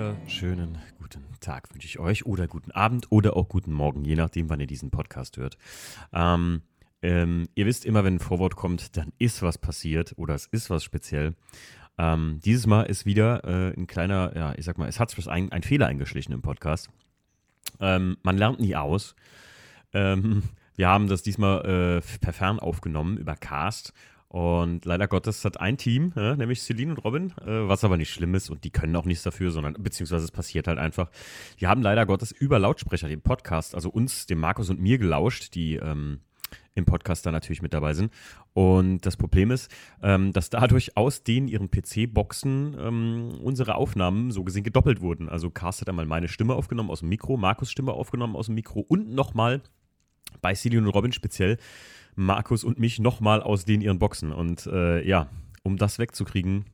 wunderschönen guten Tag wünsche ich euch oder guten Abend oder auch guten Morgen, je nachdem, wann ihr diesen Podcast hört. Ähm, ähm, ihr wisst immer, wenn ein Vorwort kommt, dann ist was passiert oder es ist was speziell. Ähm, dieses Mal ist wieder äh, ein kleiner, ja, ich sag mal, es hat sich ein, ein Fehler eingeschlichen im Podcast. Ähm, man lernt nie aus. Ähm, wir haben das diesmal äh, per Fern aufgenommen über Cast und leider Gottes hat ein Team, ja, nämlich Celine und Robin, äh, was aber nicht schlimm ist und die können auch nichts dafür, sondern beziehungsweise es passiert halt einfach. Die haben leider Gottes über Lautsprecher den Podcast, also uns, dem Markus und mir gelauscht, die ähm, im Podcast da natürlich mit dabei sind. Und das Problem ist, ähm, dass dadurch aus den ihren PC-Boxen ähm, unsere Aufnahmen so gesehen gedoppelt wurden. Also Cast hat einmal meine Stimme aufgenommen aus dem Mikro, Markus Stimme aufgenommen aus dem Mikro und nochmal bei Celine und Robin speziell Markus und mich nochmal aus den ihren Boxen. Und äh, ja, um das wegzukriegen,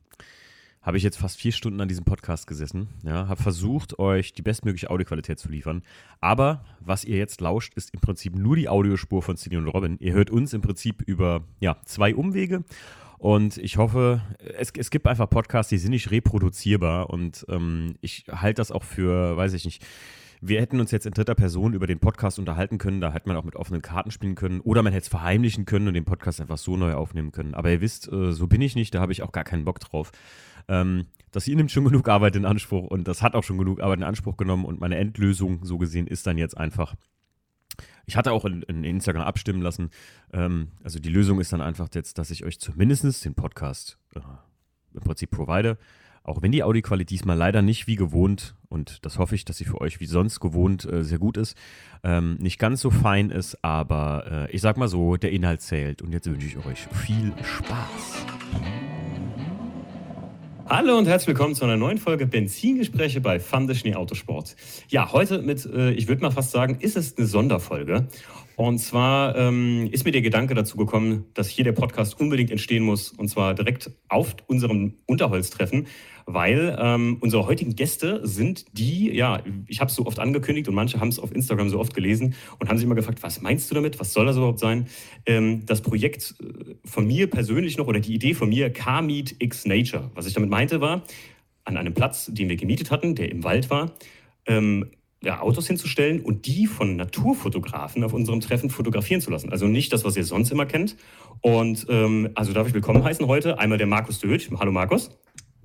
habe ich jetzt fast vier Stunden an diesem Podcast gesessen. Ja, habe versucht, euch die bestmögliche Audioqualität zu liefern. Aber was ihr jetzt lauscht, ist im Prinzip nur die Audiospur von Celine und Robin. Ihr hört uns im Prinzip über ja, zwei Umwege. Und ich hoffe, es, es gibt einfach Podcasts, die sind nicht reproduzierbar. Und ähm, ich halte das auch für, weiß ich nicht, wir hätten uns jetzt in dritter Person über den Podcast unterhalten können, da hätte man auch mit offenen Karten spielen können oder man hätte es verheimlichen können und den Podcast einfach so neu aufnehmen können. Aber ihr wisst, äh, so bin ich nicht, da habe ich auch gar keinen Bock drauf. Ähm, das hier nimmt schon genug Arbeit in Anspruch und das hat auch schon genug Arbeit in Anspruch genommen und meine Endlösung, so gesehen, ist dann jetzt einfach. Ich hatte auch in, in Instagram abstimmen lassen. Ähm, also die Lösung ist dann einfach jetzt, dass ich euch zumindest den Podcast äh, im Prinzip provide. Auch wenn die Audioqualität diesmal leider nicht wie gewohnt, und das hoffe ich, dass sie für euch wie sonst gewohnt äh, sehr gut ist, ähm, nicht ganz so fein ist, aber äh, ich sag mal so, der Inhalt zählt. Und jetzt wünsche ich euch viel Spaß. Hallo und herzlich willkommen zu einer neuen Folge Benzingespräche bei Fun Schnee Autosport. Ja, heute mit, äh, ich würde mal fast sagen, ist es eine Sonderfolge. Und zwar ähm, ist mir der Gedanke dazu gekommen, dass hier der Podcast unbedingt entstehen muss, und zwar direkt auf unserem Unterholztreffen, weil ähm, unsere heutigen Gäste sind die, ja, ich habe es so oft angekündigt und manche haben es auf Instagram so oft gelesen und haben sich immer gefragt, was meinst du damit, was soll das überhaupt sein? Ähm, das Projekt äh, von mir persönlich noch oder die Idee von mir, Car Meet X Nature. Was ich damit meinte war, an einem Platz, den wir gemietet hatten, der im Wald war, ähm, ja, Autos hinzustellen und die von Naturfotografen auf unserem Treffen fotografieren zu lassen. Also nicht das, was ihr sonst immer kennt. Und ähm, also darf ich willkommen heißen heute einmal der Markus Döth. Hallo Markus.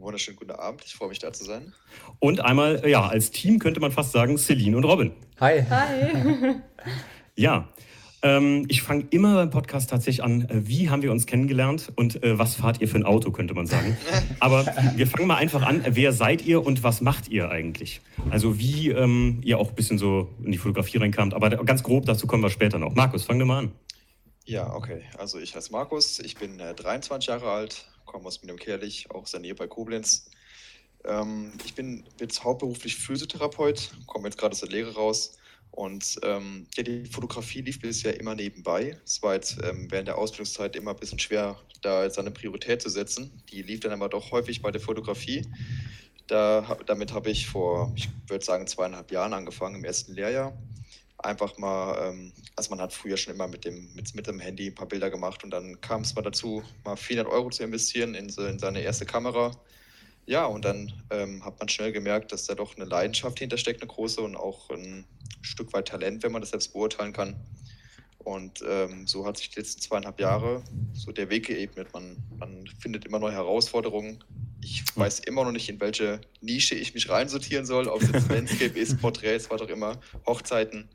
Wunderschönen guten Abend, ich freue mich da zu sein. Und einmal, ja, als Team könnte man fast sagen, Celine und Robin. Hi. Hi. Ja, ähm, ich fange immer beim Podcast tatsächlich an, äh, wie haben wir uns kennengelernt und äh, was fahrt ihr für ein Auto, könnte man sagen. Aber wir fangen mal einfach an, wer seid ihr und was macht ihr eigentlich? Also wie ähm, ihr auch ein bisschen so in die Fotografie reinkamt, aber ganz grob, dazu kommen wir später noch. Markus, fang dir mal an. Ja, okay. Also ich heiße Markus, ich bin äh, 23 Jahre alt, komme aus Mindenkerlich, auch aus der Nähe bei Koblenz. Ähm, ich bin jetzt hauptberuflich Physiotherapeut, komme jetzt gerade aus der Lehre raus und ähm, ja, die Fotografie lief bisher immer nebenbei. Es war jetzt ähm, während der Ausbildungszeit immer ein bisschen schwer, da jetzt eine Priorität zu setzen. Die lief dann aber doch häufig bei der Fotografie. Da, damit habe ich vor, ich würde sagen, zweieinhalb Jahren angefangen, im ersten Lehrjahr. Einfach mal, ähm, also man hat früher schon immer mit dem, mit, mit dem Handy ein paar Bilder gemacht und dann kam es mal dazu, mal 400 Euro zu investieren in, in seine erste Kamera ja, und dann ähm, hat man schnell gemerkt, dass da doch eine Leidenschaft hintersteckt, eine große und auch ein Stück weit Talent, wenn man das selbst beurteilen kann. Und ähm, so hat sich die letzten zweieinhalb Jahre so der Weg geebnet. Man, man findet immer neue Herausforderungen. Ich weiß immer noch nicht, in welche Nische ich mich reinsortieren soll, ob es jetzt Landscape ist, Porträts, was auch immer, Hochzeiten.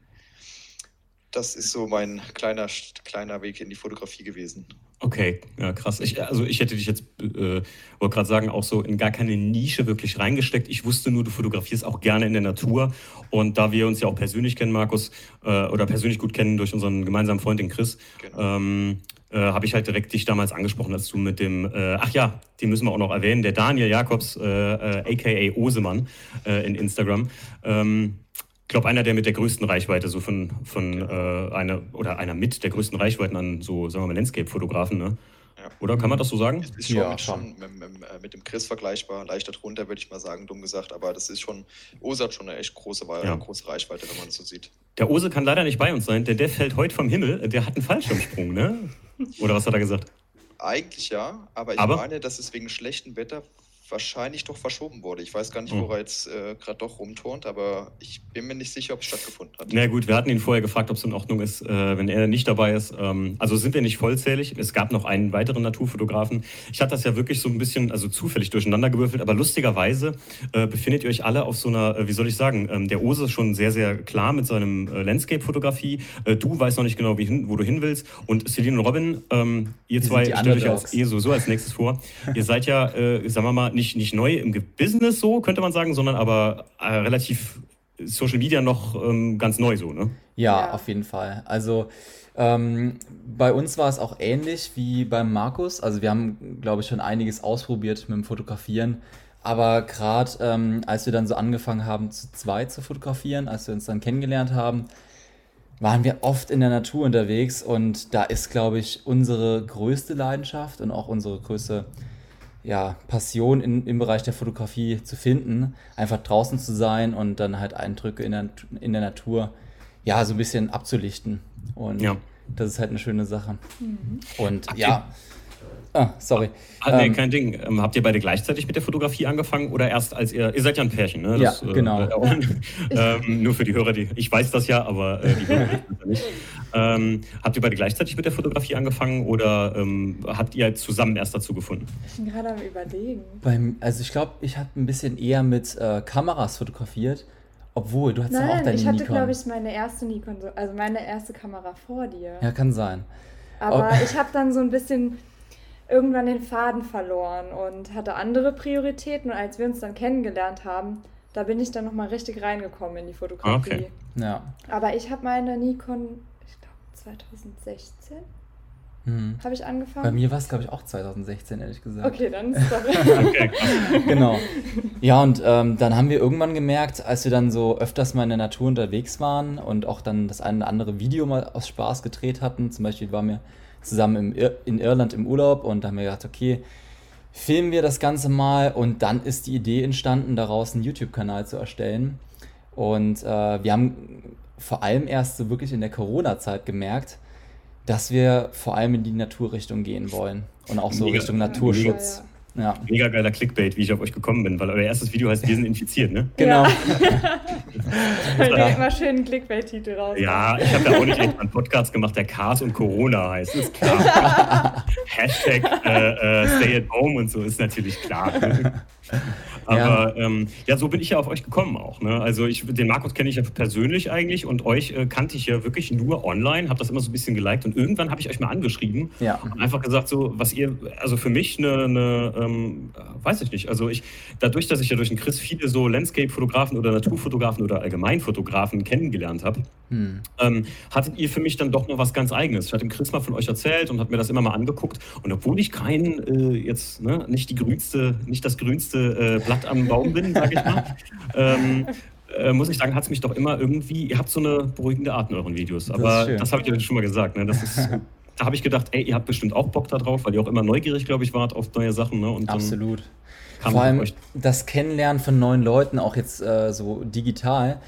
Das ist so mein kleiner, kleiner Weg in die Fotografie gewesen. Okay, ja, krass. Ich, also ich hätte dich jetzt, äh, wollte gerade sagen, auch so in gar keine Nische wirklich reingesteckt. Ich wusste nur, du fotografierst auch gerne in der Natur. Und da wir uns ja auch persönlich kennen, Markus, äh, oder persönlich gut kennen durch unseren gemeinsamen Freund, den Chris, genau. ähm, äh, habe ich halt direkt dich damals angesprochen, als du mit dem, äh, ach ja, den müssen wir auch noch erwähnen, der Daniel Jakobs, aka äh, äh, Osemann in Instagram. Ähm, ich glaube, einer der mit der größten Reichweite, so von, von äh, einer oder einer mit der größten Reichweiten an so, sagen wir mal, Landscape-Fotografen, ne? Ja. Oder kann man das so sagen? Ist, ist schon, ja, schon mit, mit, äh, mit, dem Chris vergleichbar, leichter drunter, würde ich mal sagen, dumm gesagt. Aber das ist schon, Ose hat schon eine echt große, ja. große Reichweite, wenn man es so sieht. Der Ose kann leider nicht bei uns sein, der, der fällt heute vom Himmel. Der hat einen Fallschirmsprung, ne? Oder was hat er gesagt? Eigentlich ja, aber ich aber? meine, dass es wegen schlechtem Wetter wahrscheinlich doch verschoben wurde. Ich weiß gar nicht, Oh. wo er jetzt äh, gerade doch rumturnt, aber ich bin mir nicht sicher, ob es stattgefunden hat. Na gut, wir hatten ihn vorher gefragt, ob es in Ordnung ist, äh, wenn er nicht dabei ist. Ähm, also sind wir nicht vollzählig. Es gab noch einen weiteren Naturfotografen. Ich hatte das ja wirklich so ein bisschen, also zufällig durcheinander gewürfelt, aber lustigerweise äh, befindet ihr euch alle auf so einer, äh, wie soll ich sagen, ähm, der Ose ist schon sehr, sehr klar mit seinem äh, Landscape-Fotografie. Äh, du weißt noch nicht genau, wie hin, wo du hin willst. Und Celine und Robin, ähm, ihr Wir zwei stellt euch als eh sowieso als nächstes vor. ihr seid ja, äh, sagen wir mal, nicht, nicht neu im Business so, könnte man sagen, sondern aber äh, relativ Social Media noch ähm, ganz neu so, ne? Ja, Ja. auf jeden Fall. Also ähm, bei uns war es auch ähnlich wie beim Markus. Also wir haben, glaube ich, schon einiges ausprobiert mit dem Fotografieren. Aber gerade ähm, als wir dann so angefangen haben, zu zweit zu fotografieren, als wir uns dann kennengelernt haben, waren wir oft in der Natur unterwegs und da ist, glaube ich, unsere größte Leidenschaft und auch unsere größte ja, Passion in, im Bereich der Fotografie zu finden, einfach draußen zu sein und dann halt Eindrücke in der, in der Natur ja so ein bisschen abzulichten. Und Ja. das ist halt eine schöne Sache. Mhm. Und Habt ja, ah, sorry. Ah, nee, Ähm, kein Ding. Ähm, habt ihr beide gleichzeitig mit der Fotografie angefangen oder erst als ihr, ihr seid ja ein Pärchen, ne? Ja, genau. Äh, ähm, nur für die Hörer, die, ich weiß das ja, aber äh, die Hörer wissen das ja nicht. Ähm, habt ihr beide gleichzeitig mit der Fotografie angefangen oder ähm, habt ihr zusammen erst dazu gefunden? Ich bin gerade am überlegen. beim, also ich glaube, ich habe ein bisschen eher mit äh, Kameras fotografiert, obwohl du hast ja auch Nein, deine ich hatte, Nikon. glaube ich, meine erste Nikon, so- also meine erste Kamera vor dir. ja, kann sein. Aber Oh. ich habe dann so ein bisschen irgendwann den Faden verloren und hatte andere Prioritäten. Und als wir uns dann kennengelernt haben, da bin ich dann nochmal richtig reingekommen in die Fotografie. Okay. Ja. Aber ich habe meine Nikon, ich glaube 2016 Mhm. habe ich angefangen. Bei mir war es, glaube ich, auch 2016, ehrlich gesagt. Okay, dann ist doch. Okay. Genau. Ja, und ähm, dann haben wir irgendwann gemerkt, als wir dann so öfters mal in der Natur unterwegs waren und auch dann das eine oder andere Video mal aus Spaß gedreht hatten, zum Beispiel waren wir zusammen im Ir in Irland im Urlaub und da haben wir gedacht, okay, filmen wir das Ganze mal und dann ist die Idee entstanden, daraus einen YouTube-Kanal zu erstellen. Und äh, wir haben vor allem erst so wirklich in der Corona-Zeit gemerkt, dass wir vor allem in die Naturrichtung gehen wollen und auch so Mega. Richtung Naturschutz. Ja, Mega geiler Clickbait, wie ich auf euch gekommen bin, weil euer erstes Video heißt, wir sind infiziert, ne? genau. Weil direkt mal schön einen Clickbait-Titel raus. Ja, ich habe ja auch nicht extra einen Podcast gemacht, der Cars und Corona heißt, ist klar. Hashtag äh, äh, Stay at Home und so ist natürlich klar. Aber ja. Ähm, ja, so bin ich ja auf euch gekommen auch. Ne? Also ich, den Markus kenne ich ja persönlich eigentlich und euch äh, kannte ich ja wirklich nur online, habe das immer so ein bisschen geliked und irgendwann habe ich euch mal angeschrieben Ja. und einfach gesagt, so was ihr, also für mich eine, eine ähm, weiß ich nicht, also ich, dadurch, dass ich ja durch den Chris viele so Landscape-Fotografen oder Naturfotografen oder Allgemeinfotografen kennengelernt habe, Hm. ähm, hattet ihr für mich dann doch noch was ganz Eigenes. Ich hatte dem Chris mal von euch erzählt und hat mir das immer mal angeguckt. Und obwohl ich kein, äh, jetzt, ne, nicht die grünste, nicht das grünste äh, Blatt am Baum bin, sag ich mal, ähm, äh, muss ich sagen, hat es mich doch immer irgendwie, ihr habt so eine beruhigende Art in euren Videos. Das Aber schön. das, habe ich ja schon mal gesagt. Ne? Das ist, da habe ich gedacht, ey, ihr habt bestimmt auch Bock da drauf, weil ihr auch immer neugierig, glaube ich, wart auf neue Sachen. Ne? Und Absolut. Vor allem das Kennenlernen von neuen Leuten, auch jetzt äh, so digital,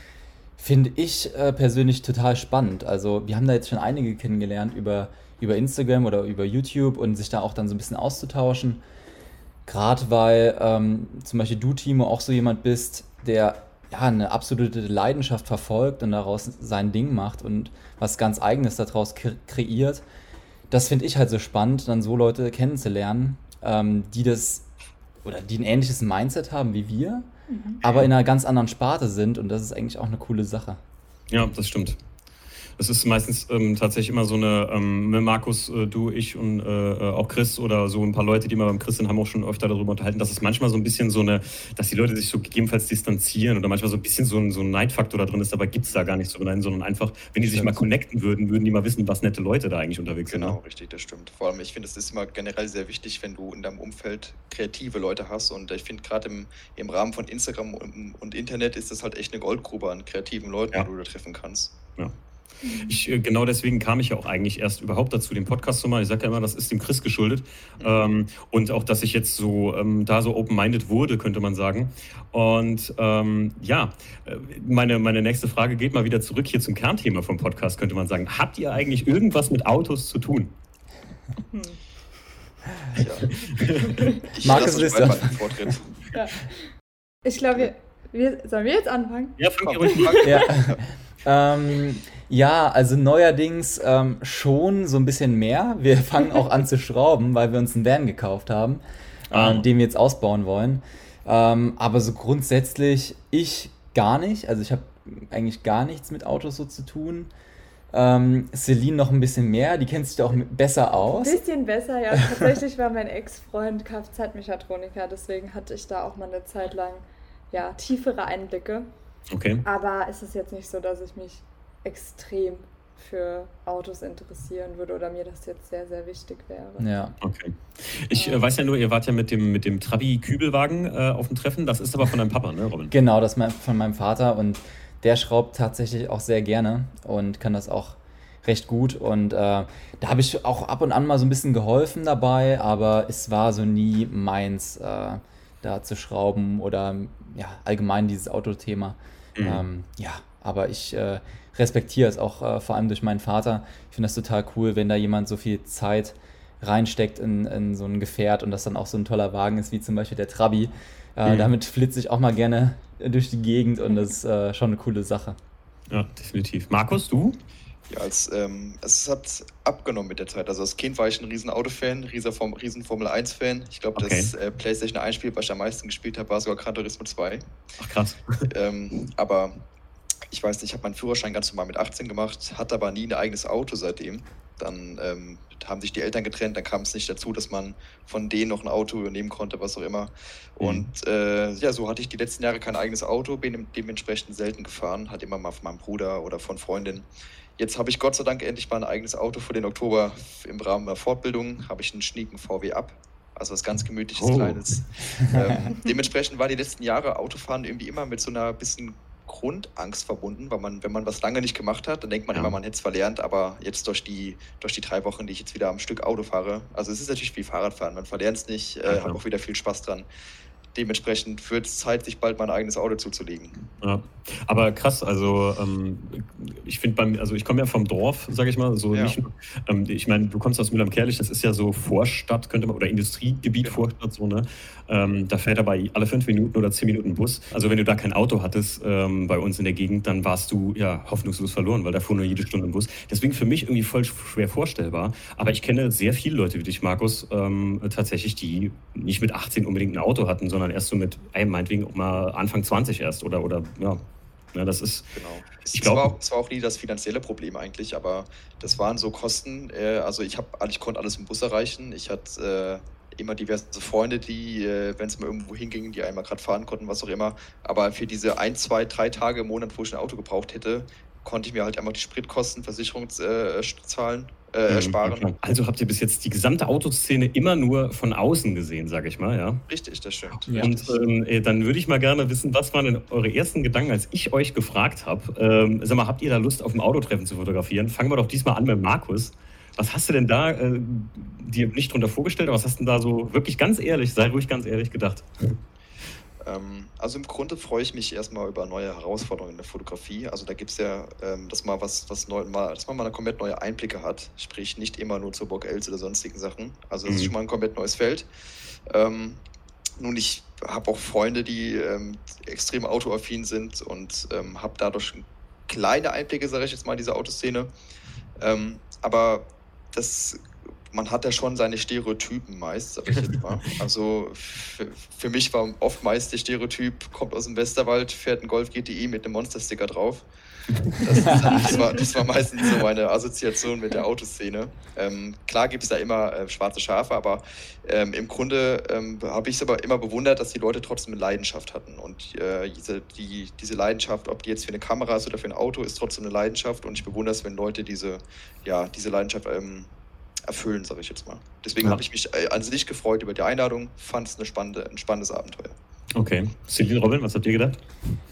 finde ich äh, persönlich total spannend. Also wir haben da jetzt schon einige kennengelernt über, über Instagram oder über YouTube und sich da auch dann so ein bisschen auszutauschen. Gerade weil ähm, zum Beispiel du, Timo, auch so jemand bist, der ja eine absolute Leidenschaft verfolgt und daraus sein Ding macht und was ganz Eigenes daraus kre kreiert. Das finde ich halt so spannend, dann so Leute kennenzulernen, ähm, die das oder die ein ähnliches Mindset haben wie wir, aber in einer ganz anderen Sparte sind und das ist eigentlich auch eine coole Sache. Ja, das stimmt. Es ist meistens ähm, tatsächlich immer so eine, ähm, mit Markus, äh, du, ich und äh, äh, auch Chris oder so ein paar Leute, die mal beim Chris sind, haben auch schon öfter darüber unterhalten, dass es manchmal so ein bisschen so eine, dass die Leute sich so gegebenenfalls distanzieren oder manchmal so ein bisschen so ein, so ein Neidfaktor da drin ist, dabei gibt es da gar nicht so einen, sondern einfach, wenn die sich mal connecten würden, würden die mal wissen, was nette Leute da eigentlich unterwegs sind. Genau, Ne? richtig, das stimmt. Vor allem, ich finde, es ist immer generell sehr wichtig, wenn du in deinem Umfeld kreative Leute hast. Und ich finde, gerade im, im Rahmen von Instagram und, und Internet ist das halt echt eine Goldgrube an kreativen Leuten, Ja. die du da treffen kannst. Ja. Ich, äh, genau deswegen kam ich ja auch eigentlich erst überhaupt dazu, den Podcast zu machen. Ich sage ja immer, das ist dem Chris geschuldet. Ähm, und auch, dass ich jetzt so ähm, da so open-minded wurde, könnte man sagen. Und ähm, ja, äh, meine, meine nächste Frage geht mal wieder zurück hier zum Kernthema vom Podcast, könnte man sagen. Habt ihr eigentlich irgendwas mit Autos zu tun? Hm. Ja. Ich Markus beide ja. Ich glaube, wir, wir, sollen wir jetzt anfangen? Ja, fang Komm, ruhig an. Ja. ähm, ja, also neuerdings ähm, schon so ein bisschen mehr. Wir fangen auch an zu schrauben, weil wir uns einen Van gekauft haben, Ah. ähm, den wir jetzt ausbauen wollen. Ähm, aber so grundsätzlich ich gar nicht. Also ich habe eigentlich gar nichts mit Autos so zu tun. Ähm, Celine noch ein bisschen mehr, die kennt sich da auch besser Ein aus. bisschen besser, ja. Tatsächlich war mein Ex-Freund Kfz-Mechatroniker, deswegen hatte ich da auch mal eine Zeit lang ja, tiefere Einblicke. Okay. Aber es ist jetzt nicht so, dass ich mich extrem für Autos interessieren würde oder mir das jetzt sehr, sehr wichtig wäre. Ja. Okay. Ich äh, weiß ja nur, ihr wart ja mit dem, mit dem Trabi-Kübelwagen äh, auf dem Treffen. Das ist aber von deinem Papa, ne, Robin? Genau, das ist von meinem Vater und der schraubt tatsächlich auch sehr gerne und kann das auch recht gut. Und äh, da habe ich auch ab und an mal so ein bisschen geholfen dabei, aber es war so nie meins, äh, da zu schrauben oder ja, allgemein dieses Autothema. Mhm. Ähm, ja, aber ich äh, respektiere es auch äh, vor allem durch meinen Vater. Ich finde das total cool, wenn da jemand so viel Zeit reinsteckt in, in so ein Gefährt und das dann auch so ein toller Wagen ist, wie zum Beispiel der Trabi. Äh, Mhm. Damit flitze ich auch mal gerne durch die Gegend und das ist äh, schon eine coole Sache. Ja, definitiv. Markus, du? Ja, als, ähm, es hat abgenommen mit der Zeit. Also als Kind war ich ein riesen Autofan, riesen, Form, riesen Formel 1-Fan. Ich glaube, Okay. das äh, PlayStation 1-Spiel, was ich am meisten gespielt habe, war sogar Gran Turismo 2. Ach krass. ähm, aber ich weiß nicht, ich habe meinen Führerschein ganz normal mit 18 gemacht, hatte aber nie ein eigenes Auto seitdem. Dann ähm, haben sich die Eltern getrennt, dann kam es nicht dazu, dass man von denen noch ein Auto übernehmen konnte, was auch immer. Und äh, ja, so hatte ich die letzten Jahre kein eigenes Auto, bin dem- dementsprechend selten gefahren, hat immer mal von meinem Bruder oder von Freundin. Jetzt habe ich Gott sei Dank endlich mal ein eigenes Auto für den Oktober im Rahmen der Fortbildung. Habe ich einen schnieken VW ab. Also was ganz gemütliches, Oh. kleines. Ähm, dementsprechend war die letzten Jahre Autofahren irgendwie immer mit so einer bisschen Grundangst verbunden, weil man, wenn man was lange nicht gemacht hat, dann denkt man Ja. immer, man hätte es verlernt, aber jetzt durch die, durch die drei Wochen, die ich jetzt wieder am Stück Auto fahre, also es ist natürlich wie Fahrradfahren, man verlernt es nicht, Ja, äh, habe auch wieder viel Spaß dran. Dementsprechend wird es Zeit, sich bald mal ein eigenes Auto zuzulegen. Ja. Aber krass, also ähm, ich finde beim, also ich komme ja vom Dorf, sage ich mal, so Ja. nicht nur, ähm, ich meine, du kommst aus Mühlheim-Kerlich, das ist ja so Vorstadt, könnte man, oder Industriegebiet, Genau. Vorstadt, so, ne? Ähm, da fährt aber alle fünf Minuten oder zehn Minuten ein Bus. Also wenn du da kein Auto hattest ähm, bei uns in der Gegend, dann warst du ja hoffnungslos verloren, weil da fuhr nur jede Stunde ein Bus. Deswegen für mich irgendwie voll schwer vorstellbar. Aber ich kenne sehr viele Leute wie dich, Markus, ähm, tatsächlich, die nicht mit 18 unbedingt ein Auto hatten, sondern erst so mit, ey, meinetwegen auch mal Anfang 20 erst oder, oder ja. Ja, das ist, Genau. Ich es, glaub- war, auch- es war auch nie das finanzielle Problem eigentlich, aber das waren so Kosten. Äh, also ich, hab, ich konnte alles im Bus erreichen. Ich hatte äh, immer diverse Freunde, die, äh, wenn es mal irgendwo hinging, die einmal gerade fahren konnten, was auch immer. Aber für diese ein, zwei, drei Tage im Monat, wo ich ein Auto gebraucht hätte, konnte ich mir halt einfach die Spritkosten, Versicherung äh, zahlen, äh, Mhm, ersparen. Also habt ihr bis jetzt die gesamte Autoszene immer nur von außen gesehen, sage ich mal, ja? Richtig, das stimmt. Ja. Und ähm, äh, dann würde ich mal gerne wissen, was waren denn eure ersten Gedanken, als ich euch gefragt habe? Ähm, sag mal, habt ihr da Lust, auf dem Autotreffen zu fotografieren? Fangen wir doch diesmal an mit Markus. Was hast du denn da äh, dir nicht drunter vorgestellt, aber was hast du denn da so wirklich ganz ehrlich, sei ruhig ganz ehrlich gedacht? Ähm, also im Grunde freue ich mich erstmal über neue Herausforderungen in der Fotografie. Also da gibt es ja, ähm, dass, mal was, was neu, mal, dass man mal komplett neue Einblicke hat. Sprich, nicht immer nur zur Bock Els oder sonstigen Sachen. Also es ist Mhm. schon mal ein komplett neues Feld. Ähm, nun, ich habe auch Freunde, die ähm, extrem autoaffin sind und ähm, habe dadurch kleine Einblicke, sage ich jetzt mal, in diese Autoszene. Ähm, aber das, man hat ja schon seine Stereotypen meist, sag ich jetzt mal. Also für, für mich war oft meist der Stereotyp, kommt aus dem Westerwald, fährt ein Golf GTI mit einem Monster-Sticker drauf. Das, das, war, das war meistens so meine Assoziation mit der Autoszene. Ähm, klar gibt es da immer äh, schwarze Schafe, aber ähm, im Grunde ähm, habe ich es aber immer bewundert, dass die Leute trotzdem eine Leidenschaft hatten. Und äh, diese, die, diese Leidenschaft, ob die jetzt für eine Kamera ist oder für ein Auto, ist trotzdem eine Leidenschaft. Und ich bewundere es, wenn Leute diese, ja, diese Leidenschaft ähm, erfüllen, sage ich jetzt mal. Deswegen Ja. habe ich mich äh, an sich gefreut über die Einladung, fand es spannende, ein spannendes Abenteuer. Okay. Celine, Robin, was habt ihr gedacht?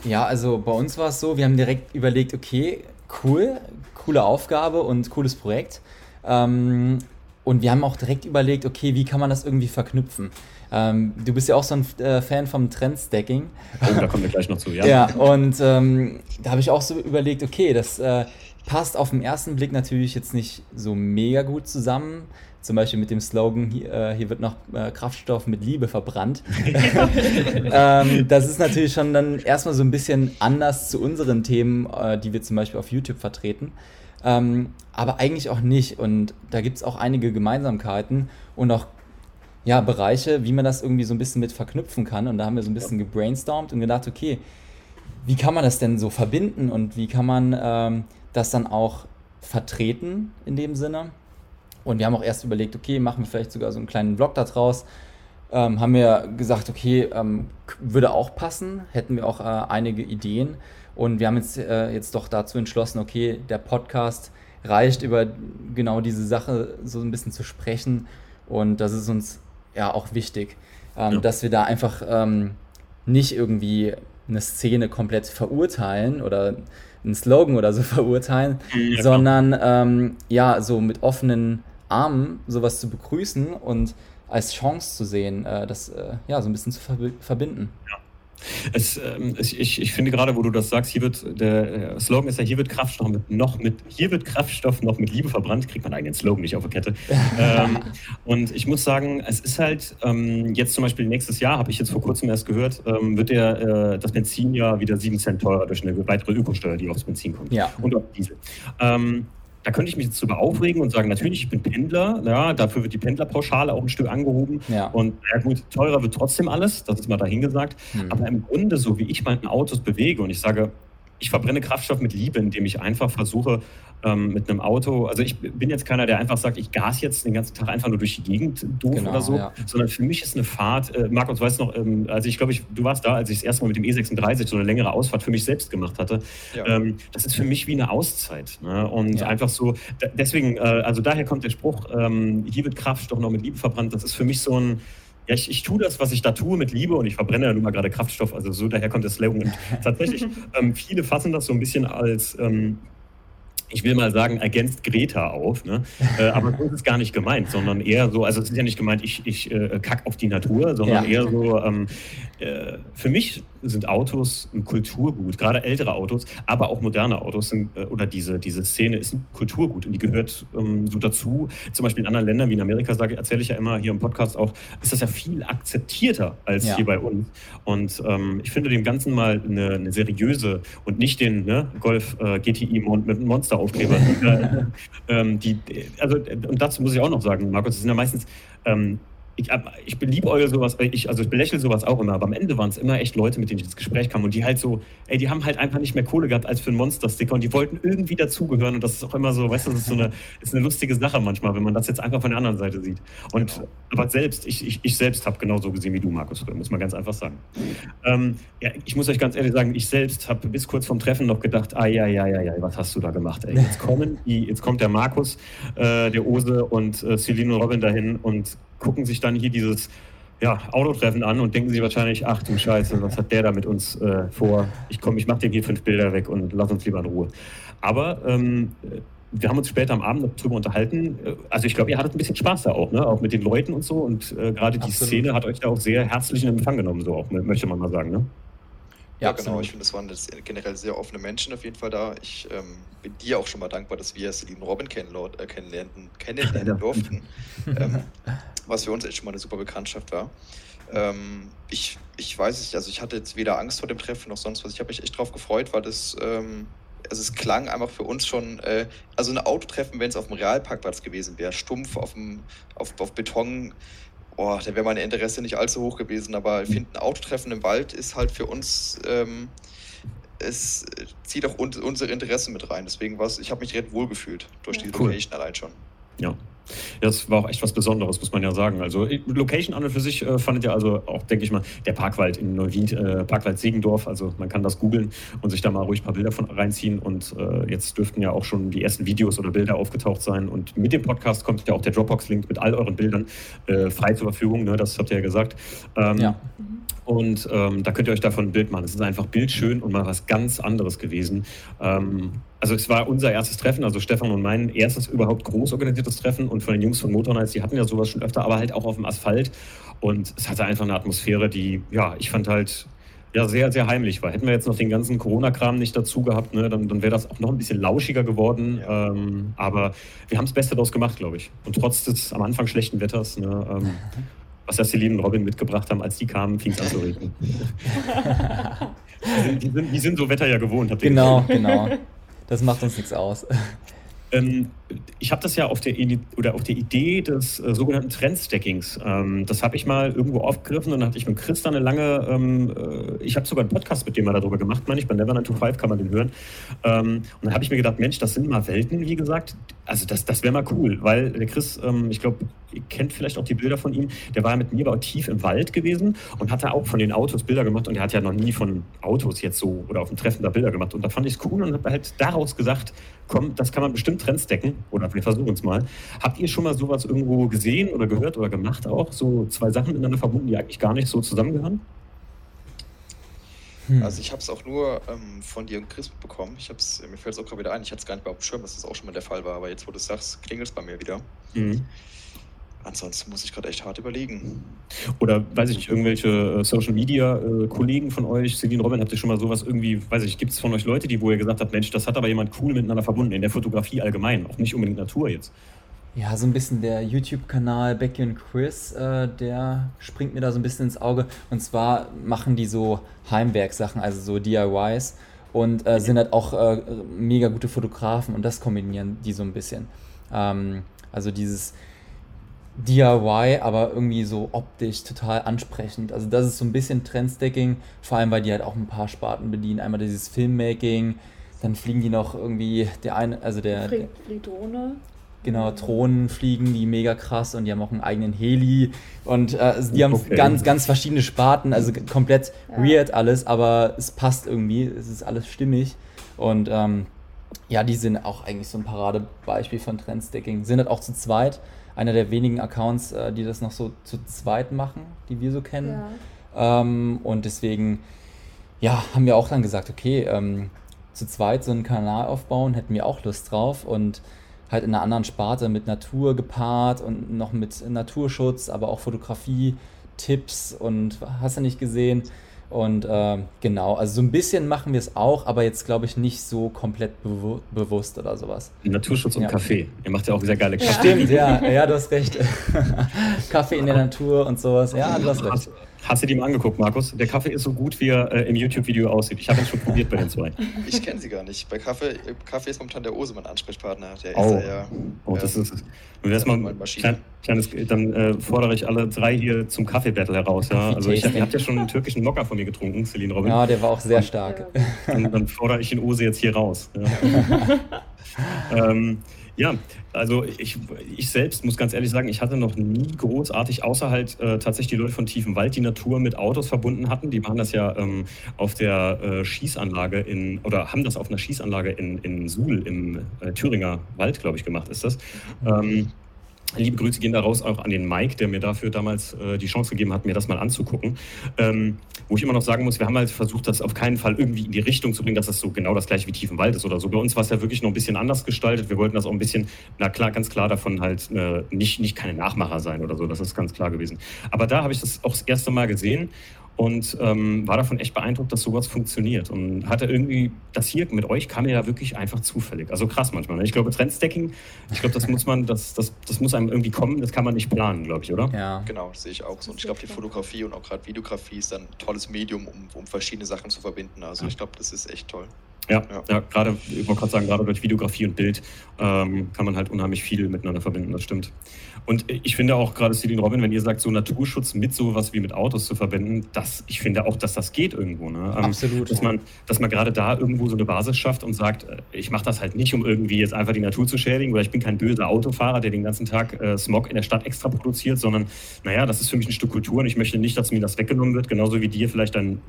Ja, also bei uns war es so, wir haben direkt überlegt, okay, cool, coole Aufgabe und cooles Projekt. Ähm, und wir haben auch direkt überlegt, okay, wie kann man das irgendwie verknüpfen? Ähm, du bist ja auch so ein äh, Fan vom Trendstacking. Oh, da kommen wir gleich noch zu, ja? Ja, und ähm, da habe ich auch so überlegt, okay, das äh, passt auf den ersten Blick natürlich jetzt nicht so mega gut zusammen zum Beispiel mit dem Slogan, hier, äh, hier wird noch äh, Kraftstoff mit Liebe verbrannt. ähm, das ist natürlich schon dann erstmal so ein bisschen anders zu unseren Themen, äh, die wir zum Beispiel auf YouTube vertreten. Ähm, aber eigentlich auch nicht. Und da gibt es auch einige Gemeinsamkeiten und auch ja, Bereiche, wie man das irgendwie so ein bisschen mit verknüpfen kann. Und da haben wir so ein bisschen gebrainstormt und gedacht, okay, wie kann man das denn so verbinden und wie kann man ähm, das dann auch vertreten in dem Sinne? Und wir haben auch erst überlegt, okay, machen wir vielleicht sogar so einen kleinen Vlog daraus. Ähm, haben wir gesagt, okay, ähm, würde auch passen, hätten wir auch äh, einige Ideen. Und wir haben jetzt, äh, jetzt doch dazu entschlossen, okay, der Podcast reicht über genau diese Sache so ein bisschen zu sprechen. Und das ist uns ja auch wichtig, ähm, ja. dass wir da einfach ähm, nicht irgendwie eine Szene komplett verurteilen oder einen Slogan oder so verurteilen, ja, sondern ähm, ja, so mit offenen Armen sowas zu begrüßen und als Chance zu sehen, äh, das äh, ja so ein bisschen zu verbinden. Ja. Es, ähm, ich, ich finde gerade, wo du das sagst, hier wird der äh, Slogan ist ja, hier wird Kraftstoff mit, noch mit, hier wird Kraftstoff noch mit Liebe verbrannt, kriegt man einen eigenen Slogan nicht auf der Kette. ähm, und ich muss sagen, es ist halt ähm, jetzt zum Beispiel nächstes Jahr, habe ich jetzt vor kurzem erst gehört, ähm, wird der, äh, das Benzin ja wieder 7 Cent teurer durch eine weitere Ökosteuer, die aufs Benzin kommt. Ja. Und auf Diesel. Da könnte ich mich jetzt drüber aufregen und sagen, natürlich, ich bin Pendler, ja, dafür wird die Pendlerpauschale auch ein Stück angehoben. Ja. Und ja gut, teurer wird trotzdem alles, das ist mal dahingesagt. Mhm. Aber im Grunde, so wie ich meine Autos bewege und ich sage, ich verbrenne Kraftstoff mit Liebe, indem ich einfach versuche, ähm, mit einem Auto, also ich bin jetzt keiner, der einfach sagt, ich gas jetzt den ganzen Tag einfach nur durch die Gegend doof genau, oder so, ja. sondern für mich ist eine Fahrt, äh, Markus weiß noch, ähm, also ich glaube, ich, du warst da, als ich das erste Mal mit dem E36 so eine längere Ausfahrt für mich selbst gemacht hatte. Ja. Ähm, das ist für mich wie eine Auszeit. Ne? Und ja. einfach so, deswegen, äh, also daher kommt der Spruch, ähm, hier wird Kraftstoff noch mit Liebe verbrannt, das ist für mich so ein, ja, ich, ich tue das, was ich da tue, mit Liebe und ich verbrenne ja nun mal gerade Kraftstoff. Also so daher kommt das Slogan. Und tatsächlich, ähm, viele fassen das so ein bisschen als ähm, ich will mal sagen, ergänzt Greta auf. Ne? Äh, aber so ist es gar nicht gemeint, sondern eher so, also es ist ja nicht gemeint, ich, ich äh, kack auf die Natur, sondern ja. eher so, ähm, äh, für mich sind Autos ein Kulturgut, gerade ältere Autos, aber auch moderne Autos sind, äh, oder diese, diese Szene ist ein Kulturgut und die gehört ähm, so dazu. Zum Beispiel in anderen Ländern wie in Amerika, sage, erzähle ich ja immer hier im Podcast auch, ist das ja viel akzeptierter als ja. hier bei uns. Und ähm, ich finde dem Ganzen mal eine, eine seriöse und nicht den ne, Golf äh, GTI mit Monster-Aufkleber. ähm, die, also, und dazu muss ich auch noch sagen, Markus, das sind ja meistens ähm, ich, ich beliebe sowas, ich, also ich belächle sowas auch immer, aber am Ende waren es immer echt Leute, mit denen ich ins Gespräch kam und die halt so, ey, die haben halt einfach nicht mehr Kohle gehabt als für einen Monster-Sticker und die wollten irgendwie dazugehören und das ist auch immer so, weißt du, das ist so eine, ist eine lustige Sache manchmal, wenn man das jetzt einfach von der anderen Seite sieht. Und aber selbst, ich, ich, ich selbst habe genauso gesehen wie du, Markus, muss man ganz einfach sagen. Ähm, ja, ich muss euch ganz ehrlich sagen, ich selbst habe bis kurz vorm Treffen noch gedacht, ah ja, ja, ja, ja, was hast du da gemacht, ey? Jetzt kommen die, jetzt kommt der Markus, äh, der Ose und äh, Celine und Robin dahin und gucken sich dann hier dieses ja, Autotreffen an und denken sich wahrscheinlich, ach du Scheiße, was hat der da mit uns äh, vor? Ich komme, ich mache dir hier fünf Bilder weg und lass uns lieber in Ruhe. Aber ähm, wir haben uns später am Abend noch drüber unterhalten. Also ich glaube, ihr hattet ein bisschen Spaß da auch, ne? Auch mit den Leuten und so. Und äh, gerade die. Szene hat euch da auch sehr herzlich in Empfang genommen, so auch, möchte man mal sagen, ne? Ja, ja genau. Ich finde, es waren generell sehr offene Menschen auf jeden Fall da. Ich ähm, bin dir auch schon mal dankbar, dass wir Celine Robin kennenlernen, äh, kennenlernen, kennenlernen durften. ähm, was für uns echt schon mal eine super Bekanntschaft war. Ähm, ich, ich weiß nicht, also ich hatte jetzt weder Angst vor dem Treffen noch sonst was. Ich habe mich echt drauf gefreut, weil das, ähm, also es klang einfach für uns schon, äh, also ein Autotreffen, wenn es auf dem Realparkplatz gewesen wäre, stumpf auf, dem, auf, auf Beton, oh, da wäre mein Interesse nicht allzu hoch gewesen. Aber ich finde, ein Autotreffen im Wald ist halt für uns, ähm, es zieht auch un unsere Interessen mit rein. Deswegen war ich habe mich direkt wohlgefühlt durch die cool. Location allein schon. Ja. Das war auch echt was Besonderes, muss man ja sagen. Also Location an und für sich äh, fandet ja also auch, denke ich mal, der Parkwald in Neuwied, äh, Parkwald Segendorf. Also man kann das googeln und sich da mal ruhig ein paar Bilder von reinziehen. Und äh, jetzt dürften ja auch schon die ersten Videos oder Bilder aufgetaucht sein. Und mit dem Podcast kommt ja auch der Dropbox-Link mit all euren Bildern äh, frei zur Verfügung. Ne? Das habt ihr ja gesagt. Ähm, ja. Und ähm, da könnt ihr euch davon ein Bild machen. Es ist einfach bildschön und mal was ganz anderes gewesen. Ähm, also es war unser erstes Treffen, also Stefan und mein erstes überhaupt groß organisiertes Treffen. Und von den Jungs von Motornights, die hatten ja sowas schon öfter, aber halt auch auf dem Asphalt. Und es hatte einfach eine Atmosphäre, die, ja, ich fand halt ja, sehr, sehr heimlich war. Hätten wir jetzt noch den ganzen Corona-Kram nicht dazu gehabt, ne, dann, dann wäre das auch noch ein bisschen lauschiger geworden. Ja. Ähm, aber wir haben das Beste daraus gemacht, glaube ich. Und trotz des am Anfang schlechten Wetters, ne, ähm, was ja Celine und Robin mitgebracht haben, als die kamen, fing es an zu regnen. die, sind, die, sind, die, sind, so Wetter ja gewohnt. Habt ihr genau, genau. Das macht uns nichts aus. Ähm, ich habe das ja auf der, oder auf der Idee des äh, sogenannten Trendstackings. Ähm, das habe ich mal irgendwo aufgegriffen und dann hatte ich mit Chris eine lange, ähm, äh, ich habe sogar einen Podcast mit dem mal darüber gemacht, meine ich, bei Never 925 kann man den hören. Ähm, und dann habe ich mir gedacht, Mensch, das sind mal Welten, wie gesagt. Also das, das wäre mal cool, weil der Chris, ähm, ich glaube, ihr kennt vielleicht auch die Bilder von ihm, der war ja mit mir aber tief im Wald gewesen und hat da auch von den Autos Bilder gemacht und er hat ja noch nie von Autos jetzt so oder auf dem Treffen da Bilder gemacht. Und da fand ich es cool und habe halt daraus gesagt, komm, das kann man bestimmt Trendstacken oder wir versuchen es mal. Habt ihr schon mal sowas irgendwo gesehen oder gehört oder gemacht auch? So zwei Sachen miteinander verbunden, die eigentlich gar nicht so zusammengehören? Hm. Also ich habe es auch nur ähm, von dir und Chris bekommen. Ich hab's, mir fällt es auch gerade wieder ein, ich hatte es gar nicht mehr auf dem Schirm, dass das auch schon mal der Fall war, aber jetzt, wo du es sagst, klingelt es bei mir wieder. Mhm. Ansonsten muss ich gerade echt hart überlegen. Oder weiß ich nicht, irgendwelche äh, Social Media äh, Kollegen von euch, Celine Robin, habt ihr schon mal sowas irgendwie, weiß ich, gibt es von euch Leute, die, wo ihr gesagt habt, Mensch, das hat aber jemand cool miteinander verbunden, in der Fotografie allgemein, auch nicht unbedingt Natur jetzt? Ja, so ein bisschen der YouTube-Kanal Becky und Chris, äh, der springt mir da so ein bisschen ins Auge. Und zwar machen die so Heimwerksachen, also so DIYs und äh, sind halt auch äh, mega gute Fotografen und das kombinieren die so ein bisschen. Ähm, also dieses DIY, aber irgendwie so optisch total ansprechend. Also das ist so ein bisschen Trendstacking, vor allem weil die halt auch ein paar Sparten bedienen. Einmal dieses Filmmaking, dann fliegen die noch irgendwie der eine, also der, Flieg, fliegt Drohne. Genau, Drohnen fliegen die mega krass und die haben auch einen eigenen Heli und äh, also die haben okay. ganz, ganz verschiedene Sparten, also komplett ja. weird alles, aber es passt irgendwie, es ist alles stimmig und ähm, ja, die sind auch eigentlich so ein Paradebeispiel von Trendstacking. Sind halt auch zu zweit einer der wenigen Accounts, äh, die das noch so zu zweit machen, die wir so kennen. Ja. Ähm, und deswegen, ja, haben wir auch dann gesagt, okay, ähm, zu zweit so einen Kanal aufbauen, hätten wir auch Lust drauf und halt in einer anderen Sparte mit Natur gepaart und noch mit Naturschutz, aber auch Fotografie, Tipps und hast du nicht gesehen. Und äh, genau, also so ein bisschen machen wir es auch, aber jetzt glaube ich nicht so komplett bewu bewusst oder sowas. Naturschutz und ja. Kaffee. Ihr macht ja auch sehr geile Kaffee. Stimmt, ja, ja, du hast recht. Kaffee in der Natur und sowas. Ja, du hast recht. Hast du die mal angeguckt, Markus? Der Kaffee ist so gut, wie er äh, im YouTube-Video aussieht. Ich habe ihn schon probiert bei den zwei. Ich kenne sie gar nicht. Bei Kaffee, Kaffee ist momentan der Ose mein Ansprechpartner. Der oh. ist ja. Oh, das ist. Und das mal klein, kleines, dann äh, fordere ich alle drei hier zum Kaffee-Battle heraus. Ja? Also ich, ihr habt ja schon einen türkischen Mocker von mir getrunken, Celine Robin. Ja, der war auch sehr stark. Und dann fordere ich den Ose jetzt hier raus. Ja. ähm, ja, also ich, ich selbst muss ganz ehrlich sagen, ich hatte noch nie großartig, außer halt äh, tatsächlich die Leute von Tiefem Wald, die Natur mit Autos verbunden hatten. Die machen das ja ähm, auf der äh, Schießanlage in, oder haben das auf einer Schießanlage in, in Suhl im äh, Thüringer Wald, glaube ich, gemacht, ist das. Ähm, Liebe Grüße gehen daraus auch an den Mike, der mir dafür damals äh, die Chance gegeben hat, mir das mal anzugucken. Ähm, wo ich immer noch sagen muss, wir haben halt versucht, das auf keinen Fall irgendwie in die Richtung zu bringen, dass das so genau das gleiche wie Tiefenwald ist oder so. Bei uns war es ja wirklich noch ein bisschen anders gestaltet. Wir wollten das auch ein bisschen, na klar, ganz klar davon halt äh, nicht, nicht keine Nachmacher sein oder so. Das ist ganz klar gewesen. Aber da habe ich das auch das erste Mal gesehen und ähm, war davon echt beeindruckt, dass sowas funktioniert. Und hatte irgendwie, das hier mit euch kam mir ja wirklich einfach zufällig. Also krass manchmal. Ne? Ich glaube, Trendstacking, ich glaube, das muss man, das, das, das muss einem irgendwie kommen, das kann man nicht planen, glaube ich, oder? Ja. Genau, das sehe ich auch so. Und ich glaube, die Fotografie und auch gerade Videografie ist dann ein tolles Medium, um, um verschiedene Sachen zu verbinden. Also ich glaube, das ist echt toll. Ja, ja, ja gerade, ich wollte gerade sagen, gerade durch Videografie und Bild ähm, kann man halt unheimlich viel miteinander verbinden, das stimmt. Und ich finde auch gerade Celine Robin, wenn ihr sagt, so Naturschutz mit sowas wie mit Autos zu verbinden, das, ich finde auch, dass das geht irgendwo. Ne? Ähm, Absolut. Dass man, dass man gerade da irgendwo so eine Basis schafft und sagt, äh, ich mache das halt nicht, um irgendwie jetzt einfach die Natur zu schädigen oder ich bin kein böser Autofahrer, der den ganzen Tag äh, Smog in der Stadt extra produziert, sondern naja, das ist für mich ein Stück Kultur und ich möchte nicht, dass mir das weggenommen wird, genauso wie dir vielleicht ein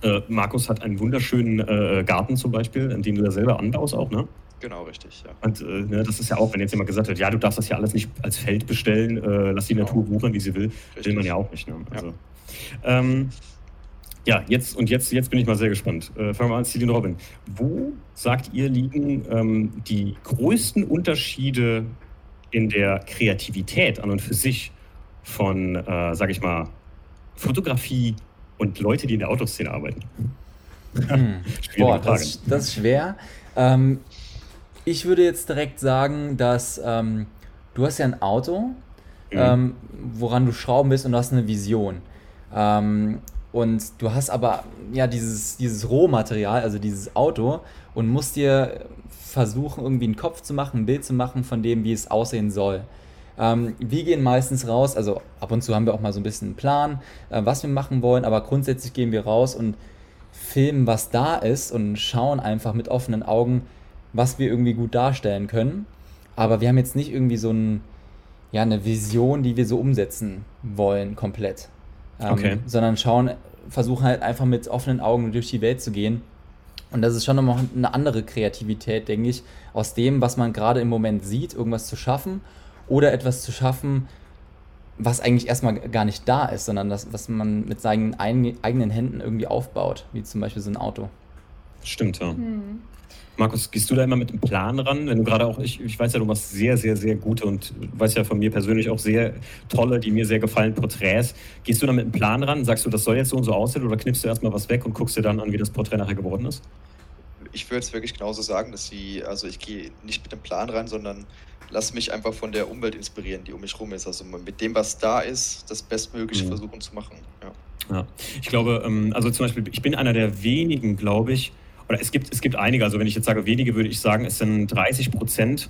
äh, Markus hat einen wunderschönen äh, Garten zum Beispiel, in dem du da selber anbaust auch, ne? Genau, richtig, ja. Und äh, ne, das ist ja auch, wenn jetzt jemand gesagt hat, ja, du darfst das ja alles nicht als Feld bestellen, äh, lass die genau. Natur wuchern, wie sie will, richtig. will man ja auch nicht. Ne? Also, ja. Ähm, ja, jetzt und jetzt, jetzt bin ich mal sehr gespannt. Äh, fangen wir an, Celine Robin. Wo sagt ihr liegen ähm, die größten Unterschiede in der Kreativität an und für sich von, äh, sag ich mal, Fotografie und Leute, die in der Autoszene arbeiten? Hm. Boah, das, das, ist schwer. Ähm, ich würde jetzt direkt sagen, dass ähm, du hast ja ein Auto, mhm. ähm, woran du schrauben bist und du hast eine Vision. Ähm, und du hast aber ja dieses, dieses Rohmaterial, also dieses Auto, und musst dir versuchen, irgendwie einen Kopf zu machen, ein Bild zu machen von dem, wie es aussehen soll. Ähm, wir gehen meistens raus, also ab und zu haben wir auch mal so ein bisschen einen Plan, äh, was wir machen wollen, aber grundsätzlich gehen wir raus und filmen, was da ist und schauen einfach mit offenen Augen, was wir irgendwie gut darstellen können. Aber wir haben jetzt nicht irgendwie so ein, ja, eine Vision, die wir so umsetzen wollen, komplett. Ähm, okay. Sondern schauen, versuchen halt einfach mit offenen Augen durch die Welt zu gehen. Und das ist schon nochmal eine andere Kreativität, denke ich, aus dem, was man gerade im Moment sieht, irgendwas zu schaffen oder etwas zu schaffen, was eigentlich erstmal gar nicht da ist, sondern das, was man mit seinen eigenen Händen irgendwie aufbaut, wie zum Beispiel so ein Auto. Stimmt, ja. Hm. Markus, gehst du da immer mit einem Plan ran? Wenn du gerade auch, ich, ich weiß ja, du machst sehr, sehr, sehr gute und weißt ja von mir persönlich auch sehr tolle, die mir sehr gefallen, Porträts. Gehst du da mit einem Plan ran? Sagst du, das soll jetzt so und so aussehen oder knippst du erstmal was weg und guckst dir dann an, wie das Porträt nachher geworden ist? Ich würde es wirklich genauso sagen, dass sie, also ich gehe nicht mit einem Plan rein, sondern lass mich einfach von der Umwelt inspirieren, die um mich rum ist. Also mit dem, was da ist, das Bestmögliche mhm. versuchen zu machen. Ja. ja. Ich glaube, ähm, also zum Beispiel, ich bin einer der wenigen, glaube ich, oder es gibt, es gibt einige, also wenn ich jetzt sage wenige, würde ich sagen, es sind 30 Prozent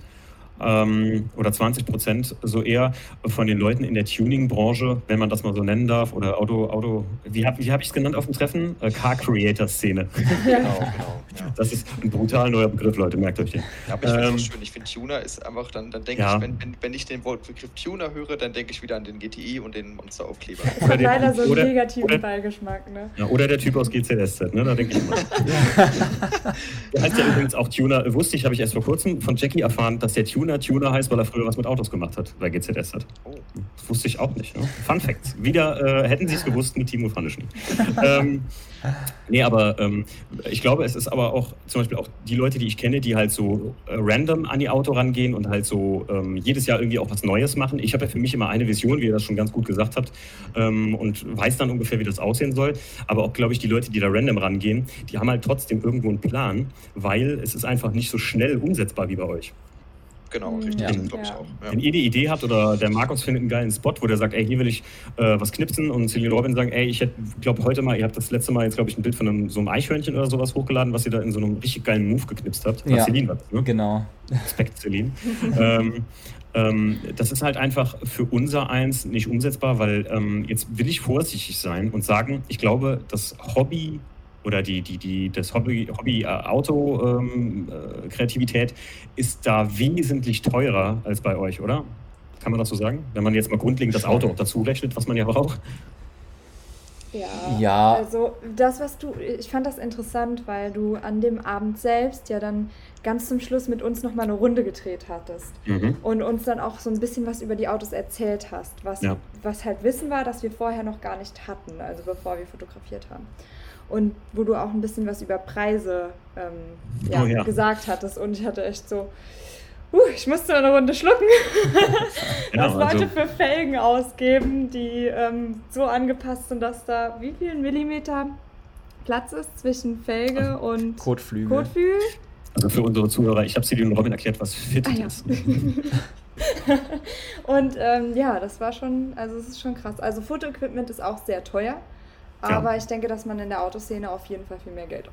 ähm, oder 20 Prozent so eher von den Leuten in der Tuning-Branche, wenn man das mal so nennen darf, oder Auto, Auto, wie habe wie hab ich es genannt auf dem Treffen? Äh, Car-Creator-Szene. Genau, genau. Ja. Das ist ein brutal neuer Begriff, Leute, merkt euch den. Ja, aber ich finde ähm, schön. Ich finde Tuner ist einfach, dann, dann denke ja. ich, wenn, wenn, wenn ich den Begriff Tuner höre, dann denke ich wieder an den GTI und den Monster-Aufkleber. Das hat leider so einen oder, negativen oder, Beigeschmack, ne? Ja, oder der Typ aus GZSZ, ne? Da denke ich immer. der heißt ja übrigens auch Tuner, wusste ich, habe ich erst vor kurzem von Jackie erfahren, dass der Tuner Tuner heißt, weil er früher was mit Autos gemacht hat, bei GZSZ. Oh. Das wusste ich auch nicht. Ne? Fun Facts. Wieder äh, hätten sie es gewusst mit Timo Fanischny. ähm, nee, aber ähm, ich glaube, es ist aber auch zum Beispiel auch die Leute, die ich kenne, die halt so äh, random an die Auto rangehen und halt so ähm, jedes Jahr irgendwie auch was Neues machen. Ich habe ja für mich immer eine Vision, wie ihr das schon ganz gut gesagt habt, ähm, und weiß dann ungefähr, wie das aussehen soll. Aber auch, glaube ich, die Leute, die da random rangehen, die haben halt trotzdem irgendwo einen Plan, weil es ist einfach nicht so schnell umsetzbar wie bei euch. Genau, richtig, ja. glaube ich auch. Ja. Wenn ihr die Idee habt oder der Markus findet einen geilen Spot, wo der sagt, ey, hier will ich äh, was knipsen und Celine Robin sagen, ey, ich glaube heute mal, ihr habt das letzte Mal jetzt, glaube ich, ein Bild von einem, so einem Eichhörnchen oder sowas hochgeladen, was ihr da in so einem richtig geilen Move geknipst habt. Ja, Celine war das, ne? genau. Respekt, Celine. ähm, ähm, das ist halt einfach für unser Eins nicht umsetzbar, weil ähm, jetzt will ich vorsichtig sein und sagen, ich glaube, das Hobby oder die, die, die, das Hobby, Hobby Auto-Kreativität ähm, äh, ist da wesentlich teurer als bei euch, oder? Kann man das so sagen? Wenn man jetzt mal grundlegend das Auto auch dazu rechnet, was man ja braucht. Ja, ja, also das, was du, ich fand das interessant, weil du an dem Abend selbst ja dann ganz zum Schluss mit uns nochmal eine Runde gedreht hattest mhm. und uns dann auch so ein bisschen was über die Autos erzählt hast, was, ja. was halt Wissen war, das wir vorher noch gar nicht hatten, also bevor wir fotografiert haben und wo du auch ein bisschen was über Preise ähm, ja, oh, ja. gesagt hattest. Und ich hatte echt so, uh, ich musste eine Runde schlucken, genau, was Leute also, für Felgen ausgeben, die ähm, so angepasst sind, dass da wie viel Millimeter Platz ist zwischen Felge also, und Kotflügel. Kotflügel. Also für unsere Zuhörer, ich habe sie den Robin erklärt, was fit ah, ja. ist. und ähm, ja, das war schon, also es ist schon krass. Also Fotoequipment ist auch sehr teuer. Aber ja. ich denke, dass man in der Autoszene auf jeden Fall viel mehr Geld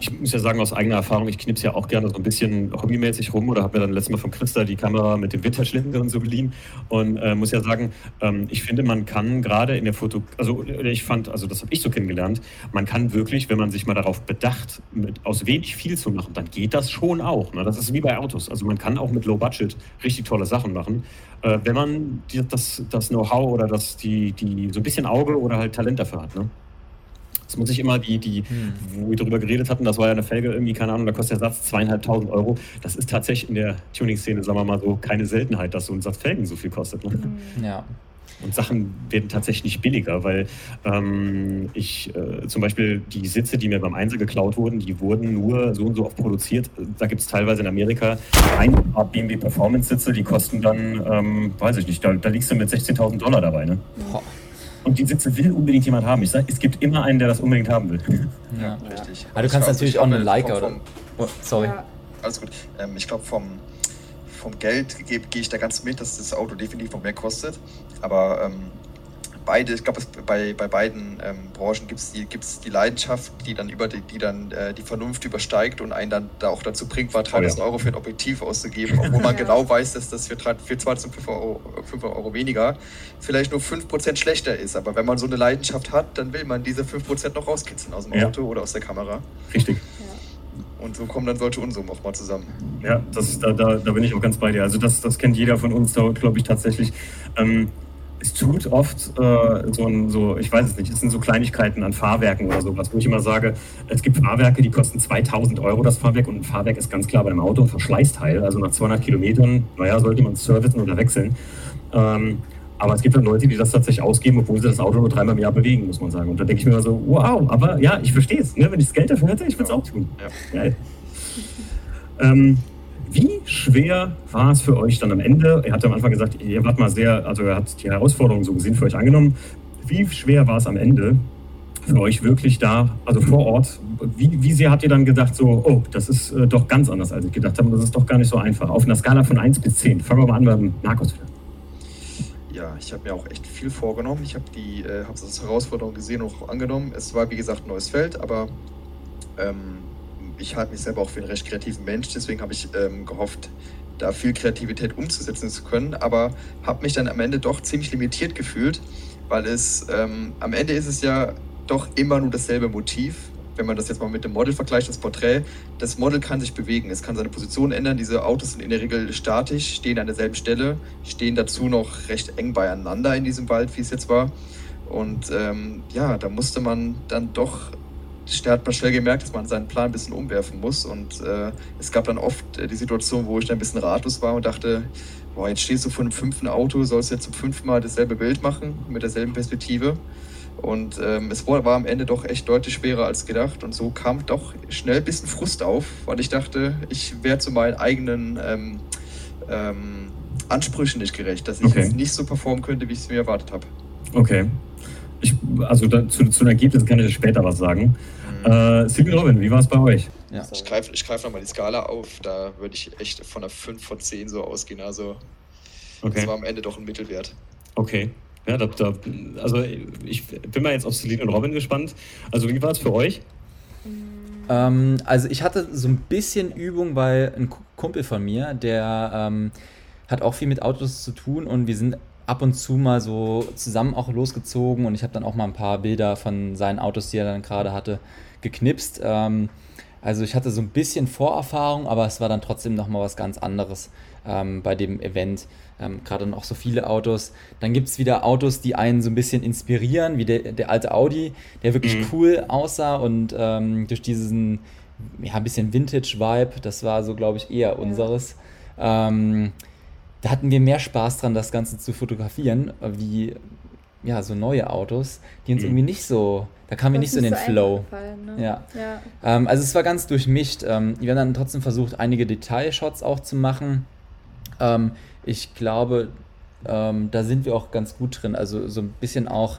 ich muss ja sagen, aus eigener Erfahrung, ich knips ja auch gerne so ein bisschen hobbymäßig rum oder habe mir dann letztes Mal von Christa die Kamera mit dem Winterschlitten und so geliehen. Und äh, muss ja sagen, ähm, ich finde, man kann gerade in der Foto, also ich fand, also das habe ich so kennengelernt, man kann wirklich, wenn man sich mal darauf bedacht, mit, aus wenig viel zu machen, dann geht das schon auch. Ne? Das ist wie bei Autos. Also man kann auch mit Low Budget richtig tolle Sachen machen äh, wenn man die, das, das Know-how oder das, die, die, so ein bisschen Auge oder halt Talent dafür hat. Ne? Das muss ich immer, die, die, hm. wo wir darüber geredet hatten, das war ja eine Felge irgendwie, keine Ahnung, da kostet der Satz zweieinhalbtausend Euro. Das ist tatsächlich in der Tuning-Szene, sagen wir mal so, keine Seltenheit, dass so ein Satz Felgen so viel kostet. Ne? Hm. Ja. Und Sachen werden tatsächlich nicht billiger, weil ähm, ich äh, zum Beispiel die Sitze, die mir beim Einser geklaut wurden, die wurden nur so und so oft produziert. Da gibt es teilweise in Amerika ein paar BMW Performance Sitze, die kosten dann, ähm, weiß ich nicht, da, da liegst du mit 16.000 Dollar dabei. Ne? Und die Sitze will unbedingt jemand haben. Ich sage, es gibt immer einen, der das unbedingt haben will. Ja, richtig. Aber du kannst natürlich auch eine Leica oder. Oh, sorry. Ja. Alles gut. Ähm, ich glaube, vom, vom Geld gehe geh ich da ganz mit, dass das Auto definitiv noch mehr kostet. Aber ähm, beide, ich glaube, bei, bei beiden ähm, Branchen gibt es die, gibt's die Leidenschaft, die dann über die, die dann äh, die Vernunft übersteigt und einen dann da auch dazu bringt, mal 3000 oh ja. Euro für ein Objektiv auszugeben, obwohl man ja. genau weiß, dass das für, für 205 Euro, 5 Euro weniger vielleicht nur 5% schlechter ist. Aber wenn man so eine Leidenschaft hat, dann will man diese 5% noch rauskitzeln aus dem ja. Auto oder aus der Kamera. Richtig. Und so kommen dann solche Unsummen auch mal zusammen. Ja, das, da, da, da bin ich auch ganz bei dir. Also das, das kennt jeder von uns, da glaube ich tatsächlich. Ähm, es tut oft äh, so ein, so, ich weiß es nicht, es sind so Kleinigkeiten an Fahrwerken oder sowas, wo ich immer sage, es gibt Fahrwerke, die kosten 2000 Euro das Fahrwerk und ein Fahrwerk ist ganz klar bei einem Auto ein Verschleißteil. Also nach 200 Kilometern, naja, sollte man es servicen oder wechseln. Ähm, aber es gibt dann Leute, die das tatsächlich ausgeben, obwohl sie das Auto nur dreimal im Jahr bewegen, muss man sagen. Und da denke ich mir immer so, wow, aber ja, ich verstehe es. Ne? Wenn ich das Geld dafür hätte, ich würde es auch tun. Ja. Geil. Ähm, wie schwer war es für euch dann am Ende? Ihr habt am Anfang gesagt, ihr wart mal sehr, also ihr habt die Herausforderung so gesehen für euch angenommen. Wie schwer war es am Ende für euch wirklich da, also vor Ort? Wie, wie sehr habt ihr dann gedacht, so, oh, das ist äh, doch ganz anders, als ich gedacht habe, das ist doch gar nicht so einfach? Auf einer Skala von 1 bis 10. Fangen wir mal an beim Markus Ja, ich habe mir auch echt viel vorgenommen. Ich habe die äh, hab das Herausforderung gesehen und auch angenommen. Es war, wie gesagt, ein neues Feld, aber ähm, ich halte mich selber auch für einen recht kreativen Mensch, deswegen habe ich ähm, gehofft, da viel Kreativität umzusetzen zu können, aber habe mich dann am Ende doch ziemlich limitiert gefühlt, weil es ähm, am Ende ist es ja doch immer nur dasselbe Motiv. Wenn man das jetzt mal mit dem Model vergleicht, das Porträt, das Model kann sich bewegen, es kann seine Position ändern. Diese Autos sind in der Regel statisch, stehen an derselben Stelle, stehen dazu noch recht eng beieinander in diesem Wald, wie es jetzt war. Und ähm, ja, da musste man dann doch da hat man schnell gemerkt, dass man seinen Plan ein bisschen umwerfen muss. Und äh, es gab dann oft äh, die Situation, wo ich dann ein bisschen ratlos war und dachte, boah, jetzt stehst du vor einem fünften Auto, sollst jetzt zum fünften Mal dasselbe Bild machen, mit derselben Perspektive. Und ähm, es war am Ende doch echt deutlich schwerer als gedacht. Und so kam doch schnell ein bisschen Frust auf, weil ich dachte, ich wäre zu meinen eigenen ähm, ähm, Ansprüchen nicht gerecht, dass ich okay. jetzt nicht so performen könnte, wie ich es mir erwartet habe. Okay. Ich, also da, zu, zu den Ergebnissen kann ich später was sagen. Mhm. Äh, Silvio Robin, wie war es bei euch? Ja. Ich greife ich greif nochmal die Skala auf. Da würde ich echt von einer 5 von 10 so ausgehen. Also okay. das war am Ende doch ein Mittelwert. Okay. Ja, da, da, also ich bin mal jetzt auf Celine und Robin gespannt. Also wie war es für euch? Ähm, also ich hatte so ein bisschen Übung bei einem Kumpel von mir, der ähm, hat auch viel mit Autos zu tun und wir sind ab und zu mal so zusammen auch losgezogen und ich habe dann auch mal ein paar Bilder von seinen Autos, die er dann gerade hatte, geknipst. Ähm, also ich hatte so ein bisschen Vorerfahrung, aber es war dann trotzdem nochmal was ganz anderes ähm, bei dem Event. Ähm, gerade dann auch so viele Autos. Dann gibt es wieder Autos, die einen so ein bisschen inspirieren, wie der, der alte Audi, der wirklich mhm. cool aussah und ähm, durch diesen ja, ein bisschen Vintage-Vibe, das war so, glaube ich, eher unseres. Ähm, da hatten wir mehr Spaß dran, das Ganze zu fotografieren, wie ja, so neue Autos, die uns mhm. irgendwie nicht so, da kamen wir nicht so in den so Flow. Ne? Ja. ja. Ähm, also es war ganz durchmischt. Ähm, wir haben dann trotzdem versucht, einige Detailshots auch zu machen. Ähm, ich glaube, ähm, da sind wir auch ganz gut drin. Also so ein bisschen auch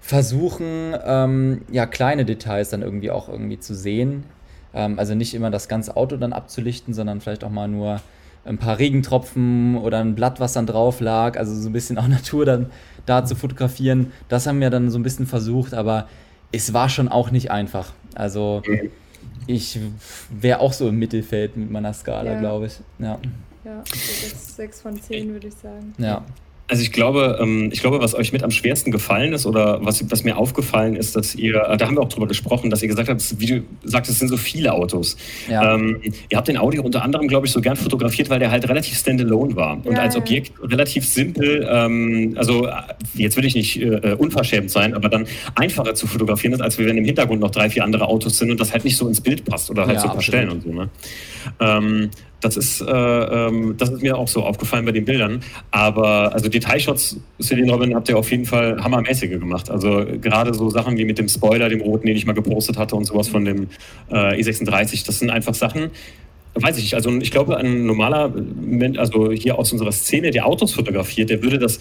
versuchen, ähm, ja, kleine Details dann irgendwie auch irgendwie zu sehen. Ähm, also nicht immer das ganze Auto dann abzulichten, sondern vielleicht auch mal nur ein paar Regentropfen oder ein Blatt, was dann drauf lag, also so ein bisschen auch Natur dann da zu fotografieren. Das haben wir dann so ein bisschen versucht, aber es war schon auch nicht einfach. Also ich wäre auch so im Mittelfeld mit meiner Skala, ja. glaube ich. Ja. Ja, 6 von 10 würde ich sagen. Ja. Also ich glaube, ähm, ich glaube, was euch mit am schwersten gefallen ist oder was, was mir aufgefallen ist, dass ihr, äh, da haben wir auch drüber gesprochen, dass ihr gesagt habt, wie du sagst, es sind so viele Autos. Ja. Ähm, ihr habt den Audi unter anderem, glaube ich, so gern fotografiert, weil der halt relativ standalone war und ja, als Objekt relativ simpel, ähm, also jetzt will ich nicht äh, unverschämt sein, aber dann einfacher zu fotografieren ist, als wenn im Hintergrund noch drei, vier andere Autos sind und das halt nicht so ins Bild passt oder halt ja, so verstellen und so. Ne? Ähm, das ist, äh, ähm, das ist mir auch so aufgefallen bei den Bildern. Aber also Detailshots, Celine Robin, habt ihr auf jeden Fall hammermäßige gemacht. Also gerade so Sachen wie mit dem Spoiler, dem roten, den ich mal gepostet hatte und sowas von dem äh, E36, das sind einfach Sachen, weiß ich nicht. Also ich glaube, ein normaler Mensch, also hier aus unserer Szene, der Autos fotografiert, der würde das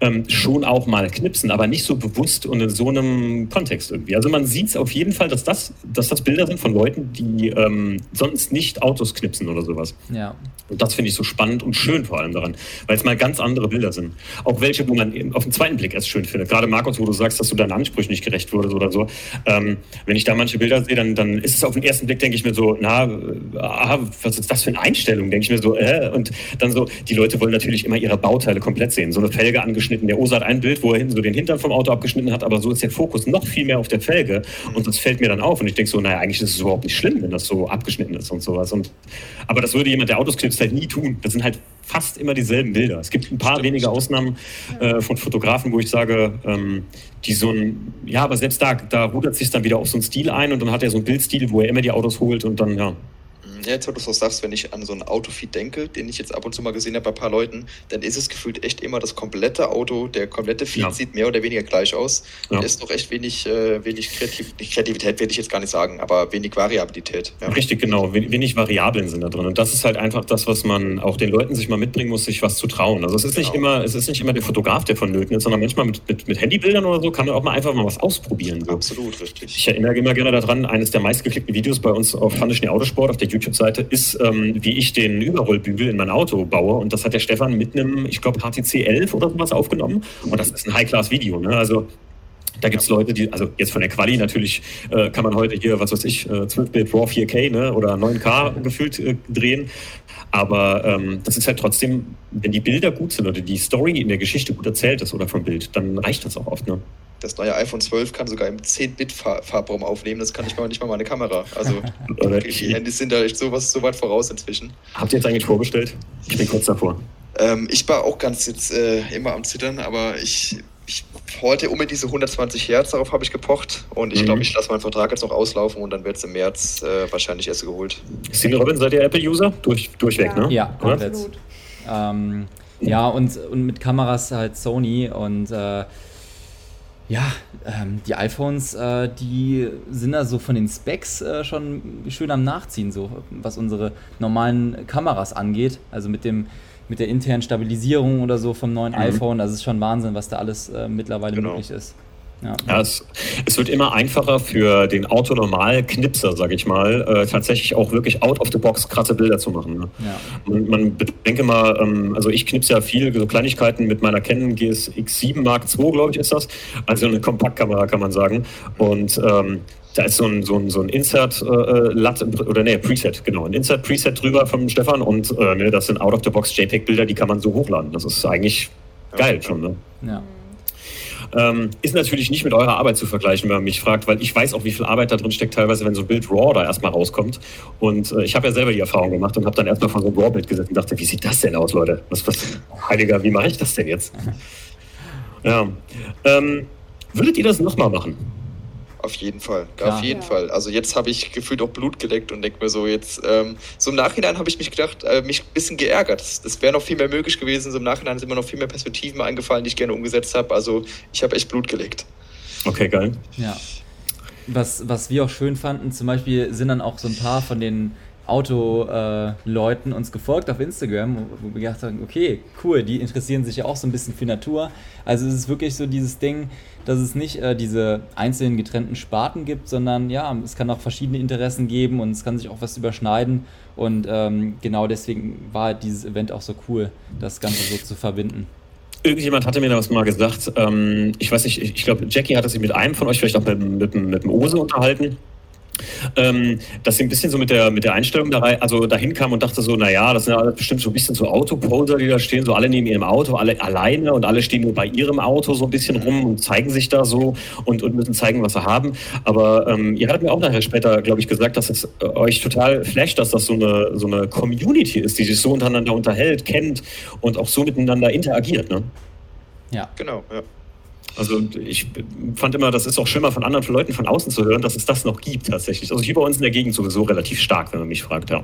ähm, schon auch mal knipsen, aber nicht so bewusst und in so einem Kontext irgendwie. Also man sieht es auf jeden Fall, dass das, dass das Bilder sind von Leuten, die ähm, sonst nicht Autos knipsen oder sowas. Ja. Und das finde ich so spannend und schön vor allem daran, weil es mal ganz andere Bilder sind. Auch welche, wo man auf den zweiten Blick erst schön findet. Gerade Markus, wo du sagst, dass du deinen Ansprüchen nicht gerecht wurdest oder so. Ähm, wenn ich da manche Bilder sehe, dann, dann ist es auf den ersten Blick, denke ich mir so, na, ah, was ist das für eine Einstellung? Denke ich mir so, äh, und dann so, die Leute wollen natürlich immer ihre Bauteile komplett sehen. So eine Felge angeschnitten. Der Osa hat ein Bild, wo er hinten so den Hintern vom Auto abgeschnitten hat, aber so ist der Fokus noch viel mehr auf der Felge. Und das fällt mir dann auf. Und ich denke so, naja, eigentlich ist es überhaupt nicht schlimm, wenn das so abgeschnitten ist und sowas. Und, aber das würde jemand, der Autos knipst, halt nie tun. Das sind halt fast immer dieselben Bilder. Es gibt ein paar wenige Ausnahmen äh, von Fotografen, wo ich sage, ähm, die so ein, ja, aber selbst da, da rudert sich dann wieder auf so einen Stil ein und dann hat er so einen Bildstil, wo er immer die Autos holt und dann, ja, ja, jetzt, wo du so sagst, wenn ich an so einen Autofeed denke, den ich jetzt ab und zu mal gesehen habe bei ein paar Leuten, dann ist es gefühlt echt immer das komplette Auto, der komplette Feed ja. sieht mehr oder weniger gleich aus. Ja. Da ist doch echt wenig, äh, wenig Kreativ Kreativität, will ich jetzt gar nicht sagen, aber wenig Variabilität. Ja. Richtig, genau. Wenig Variablen sind da drin. Und das ist halt einfach das, was man auch den Leuten sich mal mitbringen muss, sich was zu trauen. Also es ist nicht genau. immer, es ist nicht immer der Fotograf, der vonnöten ist, sondern manchmal mit, mit, mit Handybildern oder so kann man auch mal einfach mal was ausprobieren. So. Absolut, richtig. Ich erinnere immer gerne daran, eines der meistgeklickten Videos bei uns auf Handischen Autosport auf der YouTube-Seite ist ähm, wie ich den Überrollbügel in mein Auto baue. Und das hat der Stefan mit einem, ich glaube, HTC 11 oder sowas aufgenommen. Und das ist ein High-Class-Video. Ne? Also da gibt es Leute, die, also jetzt von der Quali natürlich äh, kann man heute hier, was weiß ich, äh, 12-Bit RAW 4K ne, oder 9K gefühlt äh, drehen. Aber ähm, das ist halt trotzdem, wenn die Bilder gut sind oder die Story in der Geschichte gut erzählt ist oder vom Bild, dann reicht das auch oft. Ne? Das neue iPhone 12 kann sogar im 10-Bit-Farbraum aufnehmen. Das kann ich mal nicht mal meine Kamera. Also die Handys sind da echt so, was, so weit voraus inzwischen. Habt ihr jetzt eigentlich vorbestellt? Ich bin kurz davor. Ähm, ich war auch ganz jetzt äh, immer am Zittern, aber ich, ich wollte unbedingt diese 120 Hertz, darauf habe ich gepocht. Und ich mhm. glaube, ich lasse meinen Vertrag jetzt noch auslaufen und dann wird es im März äh, wahrscheinlich erst geholt. Cindy Robin, seid ihr Apple-User? Durch, durchweg, ja. ne? Ja, absolut. Ähm, ja, und, und mit Kameras halt Sony und äh, ja, ähm, die iPhones, äh, die sind da so von den Specs äh, schon schön am Nachziehen, so was unsere normalen Kameras angeht. Also mit dem mit der internen Stabilisierung oder so vom neuen mhm. iPhone. Das ist schon Wahnsinn, was da alles äh, mittlerweile genau. möglich ist. Ja, ja es, es, wird immer einfacher für den Autonormal-Knipser, sage ich mal, äh, tatsächlich auch wirklich out of the box krasse Bilder zu machen. Ne? Ja. Man, man bedenke mal, ähm, also ich knipse ja viel so Kleinigkeiten mit meiner Canon GSX7 Mark II, glaube ich, ist das. Also eine Kompaktkamera kann man sagen. Und ähm, da ist so ein, so ein, so ein Insert-Lat äh, oder nee, Preset, genau, ein Insert-Preset drüber von Stefan und äh, ne, das sind out-of-the-box JPEG-Bilder, die kann man so hochladen. Das ist eigentlich geil schon, ne? Ja. Ähm, ist natürlich nicht mit eurer Arbeit zu vergleichen, wenn man mich fragt, weil ich weiß auch, wie viel Arbeit da drin steckt, teilweise, wenn so ein Bild RAW da erstmal rauskommt. Und äh, ich habe ja selber die Erfahrung gemacht und habe dann erstmal von so einem RAW-Bild gesessen und dachte, wie sieht das denn aus, Leute? Was, was, Heiliger, wie mache ich das denn jetzt? Ja. Ähm, würdet ihr das nochmal machen? Auf jeden Fall, Klar. auf jeden ja. Fall. Also jetzt habe ich gefühlt auch Blut geleckt und denke mir so jetzt, ähm, so im Nachhinein habe ich mich gedacht, äh, mich ein bisschen geärgert. Das wäre noch viel mehr möglich gewesen. So im Nachhinein sind mir noch viel mehr Perspektiven eingefallen, die ich gerne umgesetzt habe. Also ich habe echt Blut geleckt. Okay, geil. Ja. Was, was wir auch schön fanden, zum Beispiel sind dann auch so ein paar von den Autoleuten äh, uns gefolgt auf Instagram, wo wir gedacht haben, okay, cool, die interessieren sich ja auch so ein bisschen für Natur. Also es ist wirklich so dieses Ding, dass es nicht äh, diese einzelnen getrennten Sparten gibt, sondern ja, es kann auch verschiedene Interessen geben und es kann sich auch was überschneiden. Und ähm, genau deswegen war halt dieses Event auch so cool, das Ganze so zu verbinden. Irgendjemand hatte mir da was mal gesagt. Ähm, ich weiß nicht, ich, ich glaube, Jackie hatte sich mit einem von euch vielleicht auch mit, mit, mit dem Ose unterhalten ähm, dass sie ein bisschen so mit der, mit der Einstellung da rein, also dahin kam und dachte so, naja, das sind ja bestimmt so ein bisschen so Autoposer, die da stehen, so alle neben ihrem Auto, alle alleine und alle stehen nur bei ihrem Auto so ein bisschen rum und zeigen sich da so und, und müssen zeigen, was sie haben. Aber ähm, ihr hattet mir auch nachher später, glaube ich, gesagt, dass es äh, euch total flasht, dass das so eine, so eine Community ist, die sich so untereinander unterhält, kennt und auch so miteinander interagiert. Ne? Ja. Genau, ja. Also ich fand immer, das ist auch schlimmer von anderen Leuten von außen zu hören, dass es das noch gibt tatsächlich. Also hier bei uns in der Gegend sowieso relativ stark, wenn man mich fragt, ja.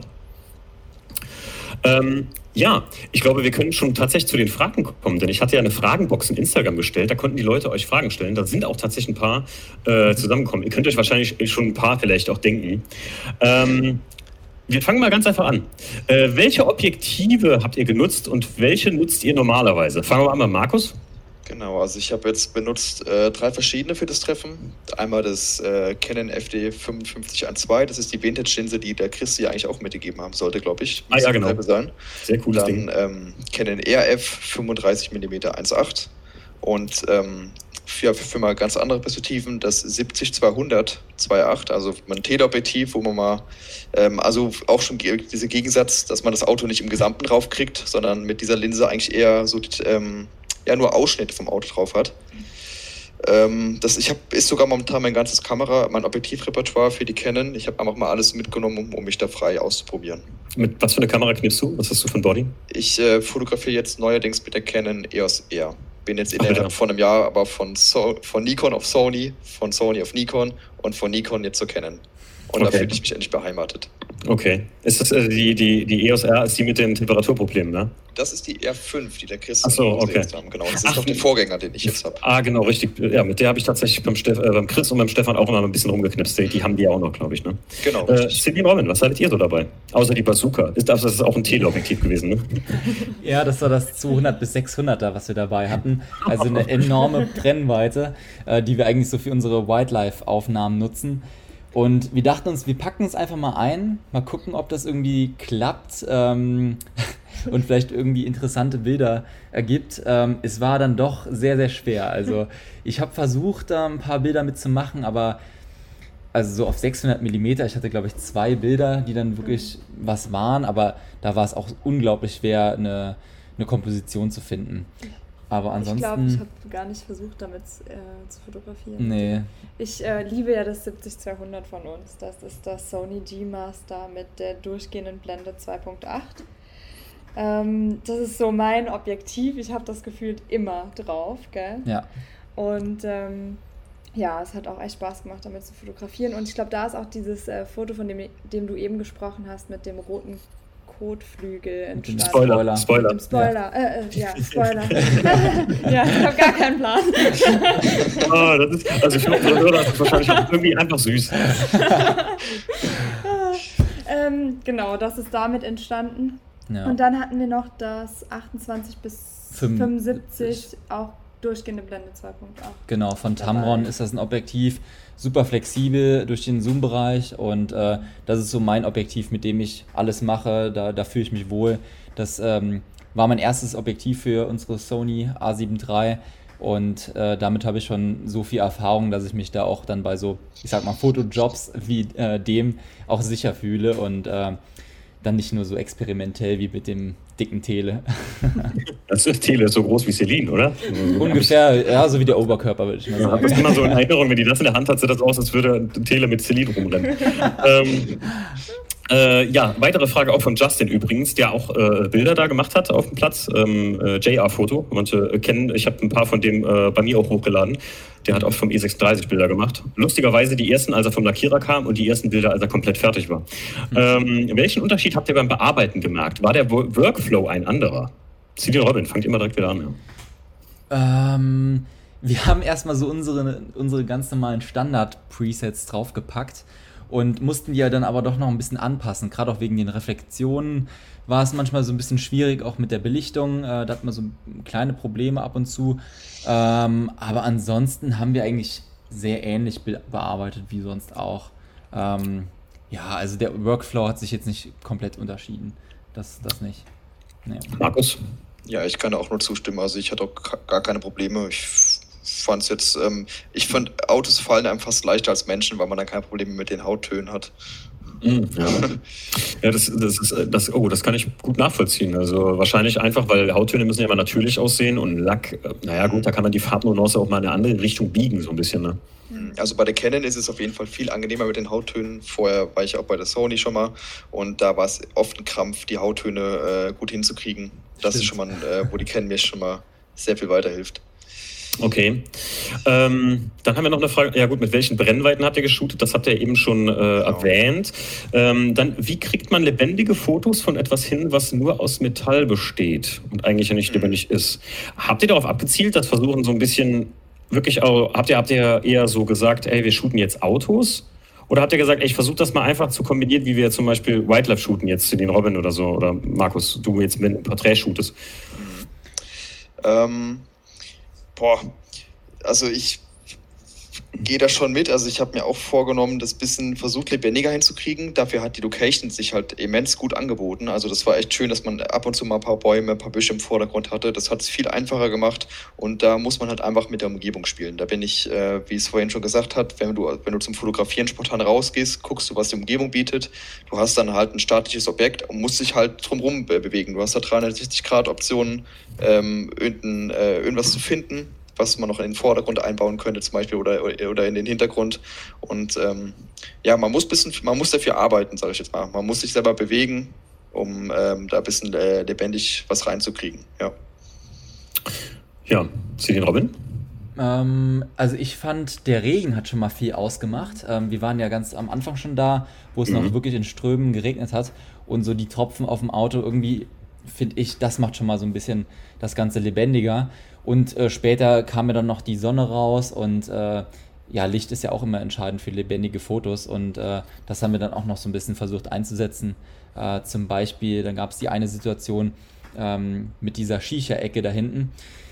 Ähm, ja, ich glaube, wir können schon tatsächlich zu den Fragen kommen, denn ich hatte ja eine Fragenbox in Instagram gestellt, da konnten die Leute euch Fragen stellen. Da sind auch tatsächlich ein paar äh, zusammengekommen. Ihr könnt euch wahrscheinlich schon ein paar vielleicht auch denken. Ähm, wir fangen mal ganz einfach an. Äh, welche Objektive habt ihr genutzt und welche nutzt ihr normalerweise? Fangen wir mal an mit Markus. Genau, also ich habe jetzt benutzt äh, drei verschiedene für das Treffen. Einmal das äh, Canon FD 5512, das ist die Vintage-Linse, die der Chris ja eigentlich auch mitgegeben haben sollte, glaube ich. Ah ja, genau. Sein. Sehr cooles Dann, Ding. Ähm, Canon RF 35 mm 1.8 und ähm, für, für mal ganz andere Perspektiven das 70-200 2.8, also ein Teleobjektiv, wo man mal, ähm, also auch schon dieser Gegensatz, dass man das Auto nicht im Gesamten drauf kriegt, sondern mit dieser Linse eigentlich eher so ähm, ja nur Ausschnitte vom Auto drauf hat. Ähm, das ich hab, ist sogar momentan mein ganzes Kamera, mein Objektivrepertoire für die Canon. Ich habe einfach mal alles mitgenommen, um, um, mich da frei auszuprobieren. Mit was für eine Kamera knippst du? Was hast du für ein Body? Ich äh, fotografiere jetzt neuerdings mit der Canon EOS R. Bin jetzt innerhalb ja. von einem Jahr aber von, so von Nikon auf Sony, von Sony auf Nikon und von Nikon jetzt zur Canon. Und okay. da fühle ich mich endlich beheimatet. Okay. Ist das äh, die, die, die EOS R, ist die mit den Temperaturproblemen, ne? Das ist die R5, die der Chris Ach so, okay. haben. Genau, das ist Ach, noch der Vorgänger, den ich jetzt habe. Ah, genau, richtig. Ja, mit der habe ich tatsächlich beim, Steff, äh, beim Chris und beim Stefan auch immer ein bisschen rumgeknipst. Die haben die ja auch noch, glaube ich, ne? Genau. Äh, Cindy Robin, was hattet ihr so dabei? Außer die Bazooka. Ist, das ist auch ein Teleobjektiv gewesen, ne? ja, das war das 200 bis 600er, was wir dabei hatten. Also eine enorme Brennweite, äh, die wir eigentlich so für unsere Wildlife-Aufnahmen nutzen. Und wir dachten uns, wir packen es einfach mal ein, mal gucken, ob das irgendwie klappt ähm, und vielleicht irgendwie interessante Bilder ergibt. Ähm, es war dann doch sehr, sehr schwer. Also ich habe versucht, da ein paar Bilder mitzumachen, aber also so auf 600 Millimeter. Ich hatte, glaube ich, zwei Bilder, die dann wirklich was waren, aber da war es auch unglaublich schwer, eine, eine Komposition zu finden. Aber ansonsten. Ich glaube, ich habe gar nicht versucht, damit äh, zu fotografieren. Nee. Ich äh, liebe ja das 70-200 von uns. Das ist das Sony G-Master mit der durchgehenden Blende 2.8. Ähm, das ist so mein Objektiv. Ich habe das gefühlt immer drauf, gell? Ja. Und ähm, ja, es hat auch echt Spaß gemacht, damit zu fotografieren. Und ich glaube, da ist auch dieses äh, Foto, von dem, dem du eben gesprochen hast, mit dem roten Kotflügel entstanden. Spoiler. Spoiler. Mit dem Spoiler. Ja, äh, äh, ja Spoiler. ja, ich habe gar keinen Plan. oh, das ist, also für unsere Hörer ist das wahrscheinlich auch irgendwie einfach süß. ähm, genau, das ist damit entstanden. Ja. Und dann hatten wir noch das 28 bis 75, auch durchgehende Blende 2.8. Genau, von Tamron ist das ein Objektiv, super flexibel durch den Zoom-Bereich und äh, das ist so mein Objektiv, mit dem ich alles mache, da, da fühle ich mich wohl. Das ähm, war mein erstes Objektiv für unsere Sony A7 III und äh, damit habe ich schon so viel Erfahrung, dass ich mich da auch dann bei so, ich sag mal, Fotojobs wie äh, dem auch sicher fühle und äh, dann nicht nur so experimentell wie mit dem dicken Tele. Das ist Tele ist so groß wie Celine, oder? Ungefähr, ja, so wie der Oberkörper, würde ich mal sagen. Ja, das ist immer so in Erinnerung, wenn die das in der Hand hat, sieht das aus, als würde Tele mit Celine rumrennen. ähm, äh, ja, weitere Frage auch von Justin übrigens, der auch äh, Bilder da gemacht hat auf dem Platz. Ähm, äh, JR-Foto, manche äh, kennen, ich habe ein paar von dem äh, bei mir auch hochgeladen. Der hat auch vom E36 Bilder gemacht. Lustigerweise die ersten, als er vom Lackierer kam und die ersten Bilder, als er komplett fertig war. Mhm. Ähm, welchen Unterschied habt ihr beim Bearbeiten gemerkt? War der Workflow ein anderer? CD Robin, fangt immer direkt wieder an. Ja. Ähm, wir haben erstmal so unsere, unsere ganz normalen Standard-Presets draufgepackt und mussten die ja dann aber doch noch ein bisschen anpassen. Gerade auch wegen den Reflexionen war es manchmal so ein bisschen schwierig, auch mit der Belichtung. Äh, da hat man so kleine Probleme ab und zu. Ähm, aber ansonsten haben wir eigentlich sehr ähnlich be bearbeitet wie sonst auch. Ähm, ja, also der Workflow hat sich jetzt nicht komplett unterschieden. Das, das nicht. Nee. Markus? Ja, ich kann auch nur zustimmen. Also ich hatte auch gar keine Probleme. Ich fand es jetzt, ähm, ich fand Autos fallen einem fast leichter als Menschen, weil man dann keine Probleme mit den Hauttönen hat. Mhm, ja, ja das, das, ist, das, oh, das kann ich gut nachvollziehen. Also wahrscheinlich einfach, weil Hauttöne müssen ja immer natürlich aussehen und Lack, äh, naja gut, da kann man die Farbnuance auch mal in eine andere Richtung biegen, so ein bisschen. Ne? Mhm. Also bei der Canon ist es auf jeden Fall viel angenehmer mit den Hauttönen. Vorher war ich auch bei der Sony schon mal und da war es oft ein Krampf, die Hauttöne äh, gut hinzukriegen. Das Stimmt. ist schon mal, äh, wo die Canon mir schon mal sehr viel weiterhilft. Okay. Ähm, dann haben wir noch eine Frage. Ja gut, mit welchen Brennweiten habt ihr geshootet? Das habt ihr eben schon äh, genau. erwähnt. Ähm, dann, wie kriegt man lebendige Fotos von etwas hin, was nur aus Metall besteht und eigentlich ja nicht mhm. lebendig ist? Habt ihr darauf abgezielt, das versuchen so ein bisschen wirklich auch, habt ihr, habt ihr eher so gesagt, ey, wir shooten jetzt Autos? Oder habt ihr gesagt, ey, ich versuche das mal einfach zu kombinieren, wie wir zum Beispiel Wildlife shooten jetzt, den Robin oder so, oder Markus, du jetzt mit einem Porträt shootest? Ähm, boah, also ich gehe da schon mit. Also ich habe mir auch vorgenommen, das bisschen versucht lebendiger hinzukriegen. Dafür hat die Location sich halt immens gut angeboten. Also das war echt schön, dass man ab und zu mal ein paar Bäume, ein paar Büsche im Vordergrund hatte. Das hat es viel einfacher gemacht und da muss man halt einfach mit der Umgebung spielen. Da bin ich, äh, wie es vorhin schon gesagt hat, wenn du, wenn du zum Fotografieren spontan rausgehst, guckst du, was die Umgebung bietet. Du hast dann halt ein statisches Objekt und musst dich halt drumherum bewegen. Du hast da 360 Grad Optionen, ähm, irgendein, äh, irgendwas zu finden was man noch in den Vordergrund einbauen könnte, zum Beispiel, oder, oder in den Hintergrund. Und ähm, ja, man muss, bisschen, man muss dafür arbeiten, sage ich jetzt mal. Man muss sich selber bewegen, um ähm, da ein bisschen äh, lebendig was reinzukriegen. Ja, ja Celine Robin? Ähm, also ich fand, der Regen hat schon mal viel ausgemacht. Ähm, wir waren ja ganz am Anfang schon da, wo es mhm. noch wirklich in Strömen geregnet hat. Und so die Tropfen auf dem Auto irgendwie, finde ich, das macht schon mal so ein bisschen das Ganze lebendiger. Und äh, später kam mir dann noch die Sonne raus und äh, ja, Licht ist ja auch immer entscheidend für lebendige Fotos und äh, das haben wir dann auch noch so ein bisschen versucht einzusetzen. Äh, zum Beispiel, dann gab es die eine Situation ähm, mit dieser Shisha-Ecke da hinten.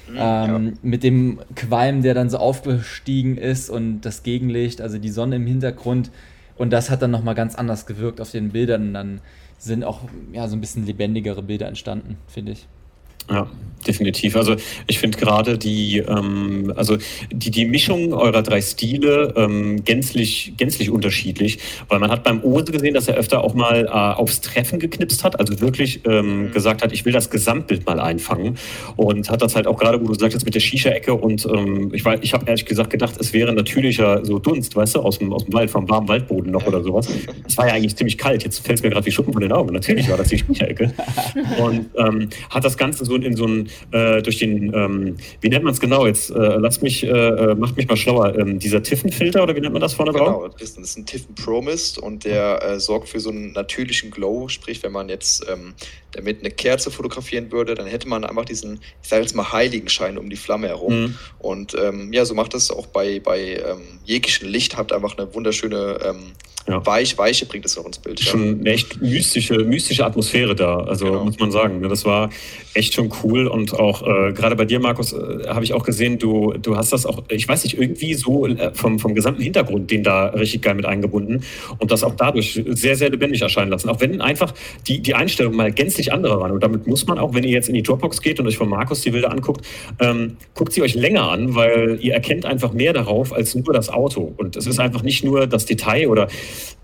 Mhm, ähm, ja. Mit dem Qualm, der dann so aufgestiegen ist und das Gegenlicht, also die Sonne im Hintergrund. Und das hat dann nochmal ganz anders gewirkt auf den Bildern. Und dann sind auch ja, so ein bisschen lebendigere Bilder entstanden, finde ich. Ja, definitiv. Also ich finde gerade die, ähm, also die, die Mischung eurer drei Stile ähm, gänzlich, gänzlich unterschiedlich, weil man hat beim Ose gesehen, dass er öfter auch mal äh, aufs Treffen geknipst hat, also wirklich ähm, mhm. gesagt hat, ich will das Gesamtbild mal einfangen und hat das halt auch gerade, wo du sagtest, mit der Shisha-Ecke und ähm, ich, ich habe ehrlich gesagt gedacht, es wäre natürlicher so Dunst, weißt du, aus dem, aus dem Wald, vom warmen Waldboden noch oder sowas. Es war ja eigentlich ziemlich kalt, jetzt fällt es mir gerade wie Schuppen von den Augen. Natürlich war das die Shisha-Ecke und ähm, hat das Ganze so in so ein, äh, durch den, ähm, wie nennt man es genau jetzt? Äh, lass mich, äh, äh, macht mich mal schlauer. Ähm, dieser Tiffen-Filter oder wie nennt man das vorne genau, drauf? Genau, das ist ein Tiffen Promist und der äh, sorgt für so einen natürlichen Glow. Sprich, wenn man jetzt ähm, damit eine Kerze fotografieren würde, dann hätte man einfach diesen, ich sage jetzt mal, Heiligenschein um die Flamme herum. Mhm. Und ähm, ja, so macht das auch bei, bei ähm, jeglichen Licht, habt einfach eine wunderschöne ähm, ja. Weich, Weiche bringt es auch ins Bild. Schon eine echt mystische, mystische Atmosphäre da, also genau. muss man sagen. Ne? Das war echt schon cool und auch äh, gerade bei dir, Markus, äh, habe ich auch gesehen, du, du hast das auch, ich weiß nicht, irgendwie so äh, vom, vom gesamten Hintergrund den da richtig geil mit eingebunden und das auch dadurch sehr, sehr lebendig erscheinen lassen. Auch wenn einfach die, die Einstellungen mal gänzlich andere waren. Und damit muss man auch, wenn ihr jetzt in die Dropbox geht und euch von Markus die Bilder anguckt, ähm, guckt sie euch länger an, weil ihr erkennt einfach mehr darauf als nur das Auto. Und es ist einfach nicht nur das Detail oder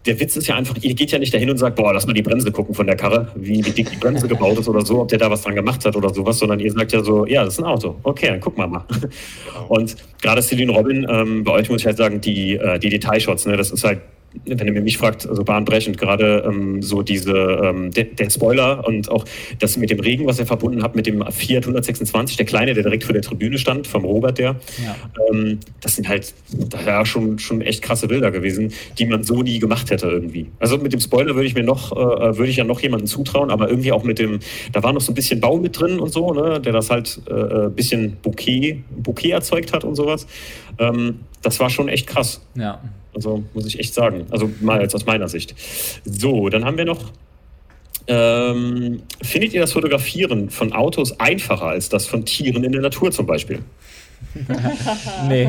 der Witz ist ja einfach, ihr geht ja nicht dahin und sagt, boah, lass mal die Bremse gucken von der Karre, wie, wie dick die Bremse gebaut ist oder so, ob der da was dran gemacht hat oder sowas, sondern ihr sagt ja so, ja, das ist ein Auto. Okay, dann gucken wir mal. Und gerade Celine Robin, ähm, bei euch muss ich halt sagen, die, äh, die Detailshots, ne, das ist halt wenn ihr mich fragt, also bahnbrechend, gerade ähm, so diese, ähm, der, der, Spoiler und auch das mit dem Regen, was er verbunden hat mit dem Fiat 126, der kleine, der direkt vor der Tribüne stand, vom Robert der. Ja. Ähm, das sind halt ja, schon, schon echt krasse Bilder gewesen, die man so nie gemacht hätte irgendwie. Also mit dem Spoiler würde ich mir noch, äh, würde ich ja noch jemanden zutrauen, aber irgendwie auch mit dem, da war noch so ein bisschen Bau mit drin und so, ne, der das halt äh, ein äh, bisschen Bouquet, Bouquet erzeugt hat und sowas. Ähm, das war schon echt krass. Ja. Also muss ich echt sagen. Also mal jetzt aus meiner Sicht. So, dann haben wir noch. Ähm, findet ihr das Fotografieren von Autos einfacher als das von Tieren in der Natur zum Beispiel? nee.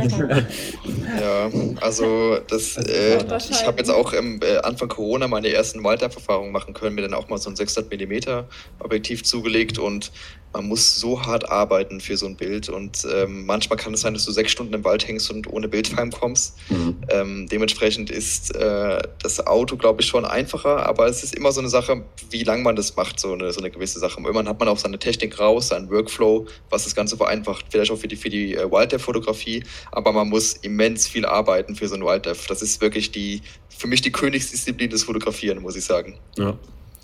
Ja, also das, äh, ich habe jetzt auch im äh, Anfang Corona meine ersten Wildlife-Erfahrungen machen können, mir dann auch mal so ein 600 mm Objektiv zugelegt und man muss so hart arbeiten für so ein Bild und ähm, manchmal kann es sein, dass du sechs Stunden im Wald hängst und ohne Bildframe kommst. Mhm. Ähm, dementsprechend ist äh, das Auto, glaube ich, schon einfacher, aber es ist immer so eine Sache, wie lange man das macht, so eine, so eine gewisse Sache. Irgendwann hat man auch seine Technik raus, seinen Workflow, was das Ganze vereinfacht, vielleicht auch für die, für die äh, Wildlife-Fotografie, aber man muss immens viel arbeiten für so ein Wildlife. Das ist wirklich die, für mich die Königsdisziplin des Fotografieren, muss ich sagen. Ja.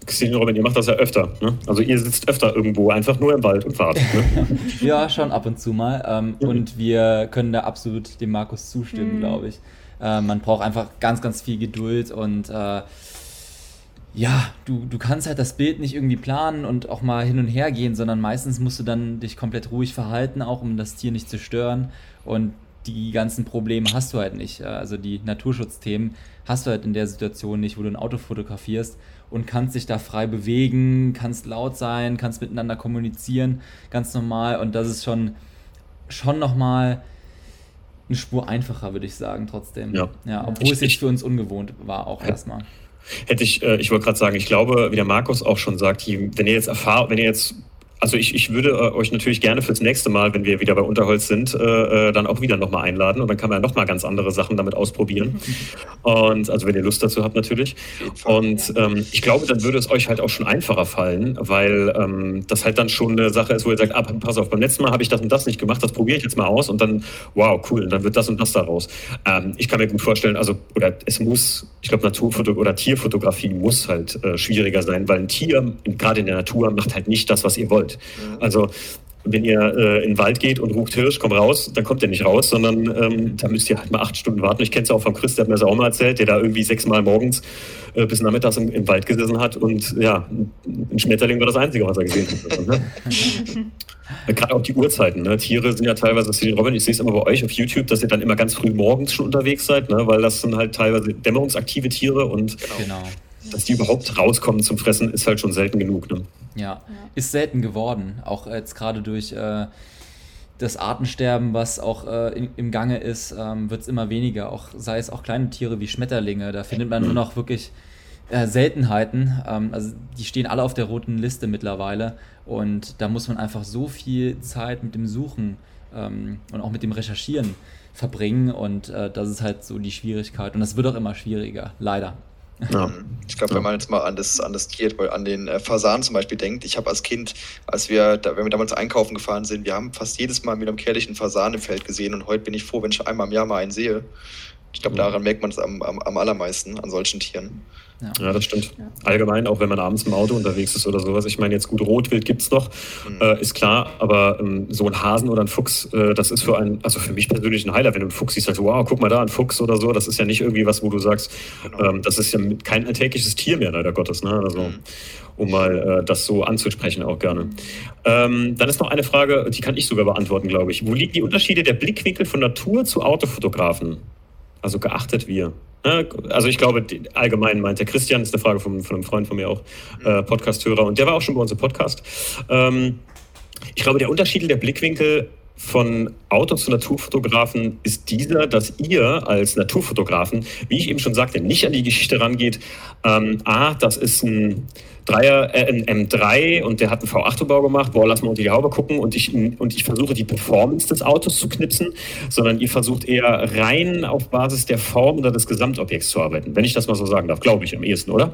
Christine Robin, ihr macht das ja öfter. Ne? Also ihr sitzt öfter irgendwo einfach nur im Wald und fahrt. Ne? ja, schon ab und zu mal. Ähm, mhm. Und wir können da absolut dem Markus zustimmen, mhm. glaube ich. Äh, man braucht einfach ganz, ganz viel Geduld und äh, ja, du, du kannst halt das Bild nicht irgendwie planen und auch mal hin und her gehen, sondern meistens musst du dann dich komplett ruhig verhalten, auch um das Tier nicht zu stören. Und die ganzen Probleme hast du halt nicht. Also die Naturschutzthemen hast du halt in der Situation nicht, wo du ein Auto fotografierst und kannst dich da frei bewegen, kannst laut sein, kannst miteinander kommunizieren, ganz normal. Und das ist schon schon nochmal eine Spur einfacher, würde ich sagen, trotzdem. Ja. ja obwohl ich, es jetzt für uns ungewohnt war, auch erstmal. Hätte ich, äh, ich wollte gerade sagen, ich glaube, wie der Markus auch schon sagt, wenn ihr jetzt erfahrt, wenn ihr jetzt also ich, ich würde äh, euch natürlich gerne fürs nächste Mal, wenn wir wieder bei Unterholz sind, äh, äh dann auch wieder nochmal einladen und dann kann man ja nochmal ganz andere Sachen damit ausprobieren. Und also wenn ihr Lust dazu habt natürlich. Und ähm, ich glaube, dann würde es euch halt auch schon einfacher fallen, weil ähm, das halt dann schon eine Sache ist, wo ihr sagt, ah, pass auf, beim letzten Mal habe ich das und das nicht gemacht, das probiere ich jetzt mal aus und dann, wow, cool, dann wird das und das daraus. Ähm, ich kann mir gut vorstellen, also, oder es muss, ich glaube, Naturfotografie oder Tierfotografie muss halt äh, schwieriger sein, weil ein Tier, gerade in der Natur, macht halt nicht das, was ihr wollt wollt. Mhm. Also wenn ihr äh, in den Wald geht und ruft Hirsch, komm raus, dann kommt ihr nicht raus, sondern ähm, da müsst ihr halt mal acht Stunden warten. Ich kenne es ja auch von Chris, der hat mir das auch mal erzählt, der da irgendwie sechsmal morgens äh, bis nachmittags im, im, Wald gesessen hat und ja, ein Schmetterling war das Einzige, was er gesehen hat. Ne? Gerade auch die Uhrzeiten. Ne? Tiere sind ja teilweise, Robin, ich sehe es immer bei euch auf YouTube, dass ihr dann immer ganz früh morgens schon unterwegs seid, ne? weil das sind halt teilweise dämmerungsaktive Tiere und genau dass die überhaupt rauskommen zum Fressen, ist halt schon selten genug. Ne? Ja, ist selten geworden. Auch jetzt gerade durch äh, das Artensterben, was auch äh, in, im Gange ist, ähm, wird es immer weniger. Auch sei es auch kleine Tiere wie Schmetterlinge. Da findet man nur noch wirklich äh, Seltenheiten. Ähm, also die stehen alle auf der roten Liste mittlerweile. Und da muss man einfach so viel Zeit mit dem Suchen ähm, und auch mit dem Recherchieren verbringen. Und äh, das ist halt so die Schwierigkeit. Und das wird auch immer schwieriger, leider. Ja. Ich glaube, wenn man jetzt mal an das, an das Tier, an den äh, Fasan zum Beispiel denkt, ich habe als Kind, als wir, da, wenn wir damals einkaufen gefahren sind, wir haben fast jedes Mal mit einem kerlichen Fasan im Feld gesehen und heute bin ich froh, wenn ich einmal im Jahr mal einen sehe. Ich glaube, daran merkt man es am, am, am allermeisten, an solchen Tieren. Ja. ja, das stimmt. Ja. Allgemein, auch wenn man abends im Auto unterwegs ist oder sowas. Ich meine, jetzt gut, Rotwild gibt es noch, mhm. äh, ist klar, aber ähm, so ein Hasen oder ein Fuchs, äh, das ist für einen, also für mich persönlich ein Highlight. Wenn du einen Fuchs siehst, halt, wow, guck mal da, ein Fuchs oder so, das ist ja nicht irgendwie was, wo du sagst, genau. ähm, das ist ja kein alltägliches Tier mehr, leider Gottes. Ne? Also, mhm. um mal äh, das so anzusprechen, auch gerne. Ähm, dann ist noch eine Frage, die kann ich sogar beantworten, glaube ich. Wo liegen die Unterschiede der Blickwinkel von Natur zu Autofotografen? Also geachtet wir. Ne? Also ich glaube, allgemein meint der Christian, ist eine Frage von, von einem Freund von mir auch, äh, Podcast-Hörer, und der war auch schon bei uns im Podcast. Ähm, ich glaube, der Unterschied der Blickwinkel von Auto- zu Naturfotografen ist dieser, dass ihr als Naturfotografen, wie ich eben schon sagte, nicht an die Geschichte rangeht, ähm, ah, das ist ein Dreier, äh, ein M3 und der hat einen V8-Umbau gemacht, boah, lass mal unter die Haube gucken und ich, und ich versuche die Performance des Autos zu knipsen, sondern ihr versucht eher rein auf Basis der Form oder des Gesamtobjekts zu arbeiten, wenn ich das mal so sagen darf, glaube ich am ehesten, oder?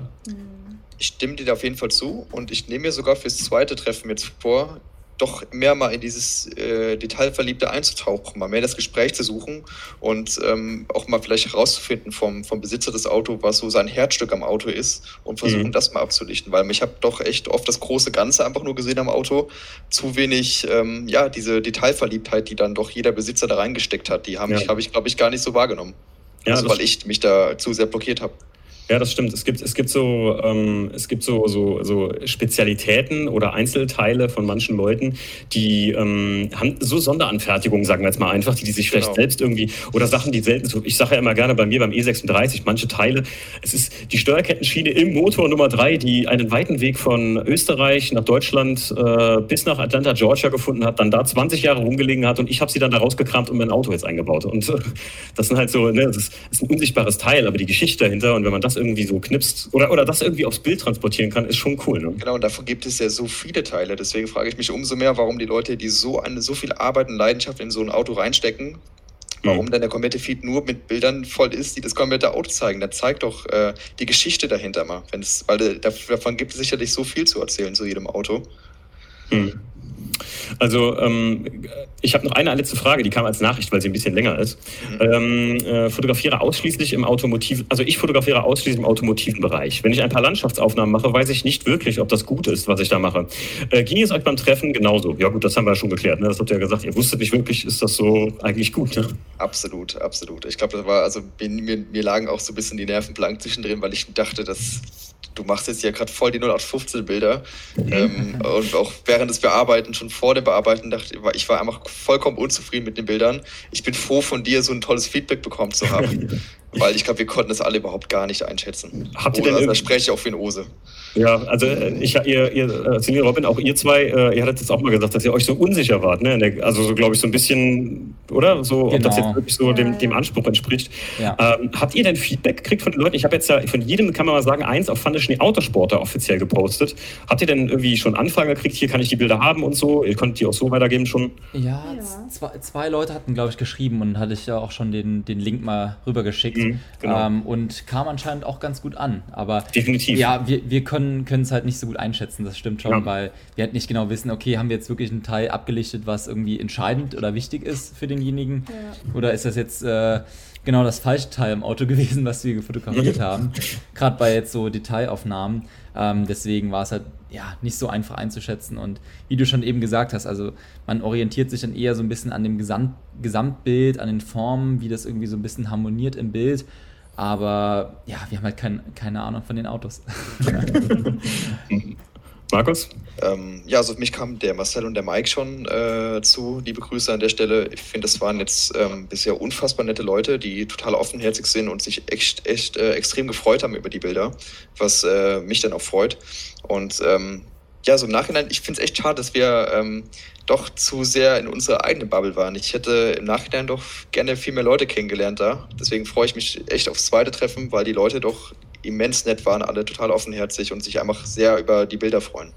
Ich stimme dir auf jeden Fall zu und ich nehme mir sogar fürs zweite Treffen jetzt vor, doch mehr mal in dieses äh, Detailverliebte einzutauchen, mal mehr das Gespräch zu suchen und ähm, auch mal vielleicht herauszufinden vom, vom Besitzer des Autos, was so sein Herzstück am Auto ist und versuchen, mhm. das mal abzulichten, weil ich habe doch echt oft das große Ganze einfach nur gesehen am Auto, zu wenig, ähm, ja, diese Detailverliebtheit, die dann doch jeder Besitzer da reingesteckt hat, die habe ja. ich, hab ich glaube ich, gar nicht so wahrgenommen. Ja, also, weil ich mich da zu sehr blockiert habe. Ja, das stimmt. Es gibt, es gibt, so, ähm, es gibt so, so, so Spezialitäten oder Einzelteile von manchen Leuten, die ähm, haben so Sonderanfertigungen, sagen wir jetzt mal einfach, die, die sich vielleicht genau. selbst irgendwie oder Sachen, die selten so. Ich sage ja immer gerne bei mir beim E36, manche Teile, es ist die Steuerkettenschiene im Motor Nummer drei, die einen weiten Weg von Österreich nach Deutschland äh, bis nach Atlanta, Georgia gefunden hat, dann da 20 Jahre rumgelegen hat und ich habe sie dann da rausgekramt und mein Auto jetzt eingebaut. Und äh, das sind halt so, ne, das ist ein unsichtbares Teil, aber die Geschichte dahinter und wenn man das das irgendwie so knipst oder, oder das irgendwie aufs Bild transportieren kann, ist schon cool. Ne? Genau, und davon gibt es ja so viele Teile. Deswegen frage ich mich umso mehr, warum die Leute, die so eine so viel Arbeit und Leidenschaft in so ein Auto reinstecken, warum mhm. dann der komplette Feed nur mit Bildern voll ist, die das komplette Auto zeigen. Da zeigt doch äh, die Geschichte dahinter mal. Wenn's, weil äh, davon gibt es sicherlich so viel zu erzählen zu jedem Auto. Mhm. Also ähm, ich habe noch eine letzte Frage, die kam als Nachricht, weil sie ein bisschen länger ist. Mhm. Ähm, äh, fotografiere ausschließlich im Automotiv, also ich fotografiere ausschließlich im automotiven Bereich. Wenn ich ein paar Landschaftsaufnahmen mache, weiß ich nicht wirklich, ob das gut ist, was ich da mache. Äh, ging es euch beim Treffen genauso? Ja gut, das haben wir ja schon geklärt. Ne? Das habt ihr ja gesagt. Ihr wusstet nicht wirklich, ist das so eigentlich gut? Ne? Absolut, absolut. Ich glaube, das war also mir, mir lagen auch so ein bisschen die Nerven blank zwischendrin, weil ich dachte, das du machst jetzt ja gerade voll die 0815 Bilder. Ähm, und auch während des Bearbeiten, schon vor dem Bearbeiten, dachte ich, ich war einfach vollkommen unzufrieden mit den Bildern. Ich bin froh, von dir so ein tolles Feedback bekommen zu haben. weil ich glaube, wir konnten das alle überhaupt gar nicht einschätzen. Habt ihr denn also, da spreche ich auch für den Ose. Ja, also äh, ich, ihr, ihr äh, Celine Robin, auch ihr zwei, äh, ihr hattet jetzt auch mal gesagt, dass ihr euch so unsicher wart, ne? Also so glaube ich so ein bisschen, oder? So, genau. ob das jetzt genau. wirklich so dem, dem Anspruch entspricht. Ja. Ähm, habt ihr denn Feedback gekriegt von den Leuten? Ich habe jetzt ja von jedem, kann man mal sagen, eins auf Fundition Autosporter offiziell gepostet. Habt ihr denn irgendwie schon Anfragen gekriegt, hier kann ich die Bilder haben und so? Ihr könnt die auch so weitergeben schon? Ja, ja. Zwei, zwei Leute hatten, glaube ich, geschrieben und hatte ich ja auch schon den, den Link mal rübergeschickt. Mhm, genau. ähm, und kam anscheinend auch ganz gut an. Aber Definitiv. Ja, wir, wir können es halt nicht so gut einschätzen, das stimmt schon, ja. weil wir halt nicht genau wissen, okay, haben wir jetzt wirklich einen Teil abgelichtet, was irgendwie entscheidend oder wichtig ist für denjenigen? Ja. Oder ist das jetzt äh, genau das falsche Teil im Auto gewesen, was wir fotografiert haben? Gerade bei jetzt so Detailaufnahmen. Ähm, deswegen war es halt ja nicht so einfach einzuschätzen. Und wie du schon eben gesagt hast, also man orientiert sich dann eher so ein bisschen an dem Gesamt Gesamtbild, an den Formen, wie das irgendwie so ein bisschen harmoniert im Bild. Aber ja, wir haben halt kein, keine Ahnung von den Autos. Markus? Ähm, ja, also mich kam der Marcel und der Mike schon äh, zu. Liebe Grüße an der Stelle. Ich finde, das waren jetzt ähm, bisher unfassbar nette Leute, die total offenherzig sind und sich echt, echt äh, extrem gefreut haben über die Bilder, was äh, mich dann auch freut. Und ähm, ja, so im Nachhinein, ich finde es echt schade, dass wir ähm, doch zu sehr in unserer eigenen Bubble waren. Ich hätte im Nachhinein doch gerne viel mehr Leute kennengelernt da. Deswegen freue ich mich echt aufs zweite Treffen, weil die Leute doch immens nett waren, alle total offenherzig und sich einfach sehr über die Bilder freuen.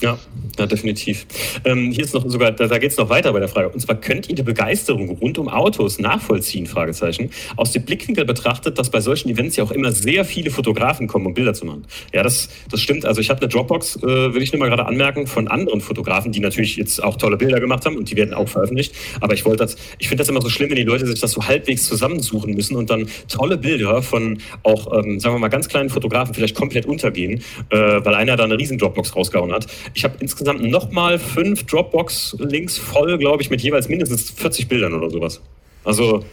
Ja, ja definitiv. Ähm, hier ist noch sogar, da, da geht es noch weiter bei der Frage. Und zwar könnt ihr die Begeisterung rund um Autos nachvollziehen? Fragezeichen. Aus dem Blickwinkel betrachtet, dass bei solchen Events ja auch immer sehr viele Fotografen kommen, um Bilder zu machen. Ja, das, das stimmt. Also ich habe eine Dropbox, äh, will ich nur mal gerade anmerken, von anderen Fotografen, die natürlich jetzt auch tolle Bilder gemacht haben und die werden auch veröffentlicht. Aber ich wollte das, ich finde das immer so schlimm, wenn die Leute sich das so halbwegs zusammensuchen müssen und dann tolle Bilder von auch, ähm, sagen wir mal, ganz kleinen Fotografen vielleicht komplett untergehen, äh, weil einer da eine riesen Dropbox rausgehauen hat. Ich habe insgesamt nochmal fünf Dropbox-Links voll, glaube ich, mit jeweils mindestens 40 Bildern oder sowas. Also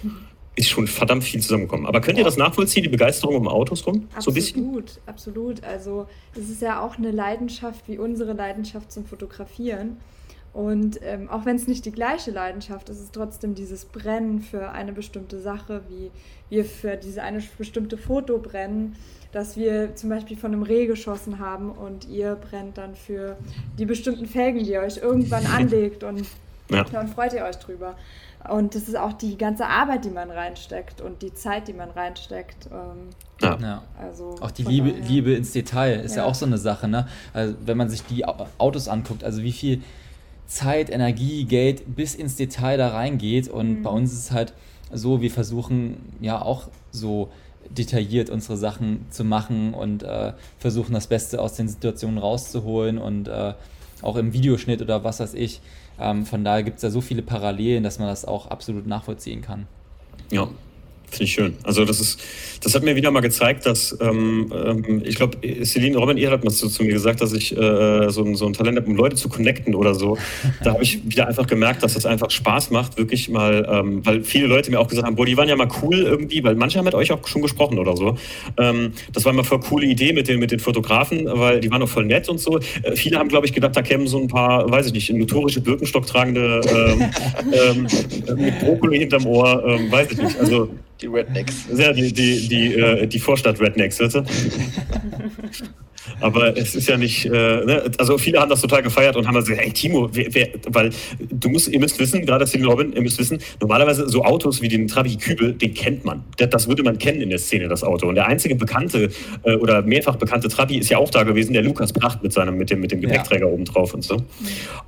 ist schon verdammt viel zusammengekommen. Aber könnt ihr das nachvollziehen, die Begeisterung um Autos rum? Absolut, so ein bisschen? absolut. Also es ist ja auch eine Leidenschaft wie unsere Leidenschaft zum Fotografieren. Und ähm, auch wenn es nicht die gleiche Leidenschaft ist, ist es trotzdem dieses Brennen für eine bestimmte Sache, wie wir für diese eine bestimmte Foto brennen dass wir zum Beispiel von einem Reh geschossen haben und ihr brennt dann für die bestimmten Felgen, die ihr euch irgendwann anlegt und ja. dann freut ihr euch drüber. Und das ist auch die ganze Arbeit, die man reinsteckt und die Zeit, die man reinsteckt. Ähm, ja. ja. Also auch die Liebe, Liebe ins Detail ist ja. ja. auch so eine Sache. Ne? Also wenn man sich die Autos anguckt, also wie viel Zeit, Energie, Geld bis ins Detail da reingeht. Und mhm. bei uns ist es halt so, wir versuchen ja auch so detailliert unsere Sachen zu machen und äh, versuchen das Beste aus den Situationen rauszuholen und äh, auch im Videoschnitt oder was weiß ich. Ähm, von daher gibt es da so viele Parallelen, dass man das auch absolut nachvollziehen kann. Ja, Finde ich schön. Also das ist, das hat mir wieder mal gezeigt, dass ähm, ähm, ich glaube, Celine Robin, ihr habt mal zu, zu, mir gesagt, dass ich äh, so, ein, so ein Talent habe, um Leute zu connecten oder so. Da habe ich wieder einfach gemerkt, dass das einfach Spaß macht, wirklich mal, ähm, weil viele Leute mir auch gesagt haben, boah, die waren ja mal cool irgendwie, weil manche haben mit euch auch schon gesprochen oder so. Ähm, das war immer voll coole Idee mit den, mit den Fotografen, weil die waren auch voll nett und so. Äh, viele haben, glaube ich, gedacht, da kämen so ein paar, weiß ich nicht, notorische Birkenstock tragende ähm, mit Brokkoli hinterm Ohr, weiß ich nicht. Also die Rednecks. Ja, die, die, die, äh, die Vorstadt-Rednecks, weißt du? Aber es ist ja nicht, äh, ne? also viele haben das total gefeiert und haben gesagt, hey Timo, wer, wer, weil du musst, ihr müsst wissen, gerade Celine Robin, ihr müsst wissen, normalerweise so Autos wie den Trabi Kübel, den kennt man. Das, das, würde man kennen in der Szene, das Auto. Und der einzige bekannte äh, oder mehrfach bekannte Trabi ist ja auch da gewesen, der Lukas Pracht mit seinem, mit dem, mit dem Gepäckträger ja. oben drauf und so.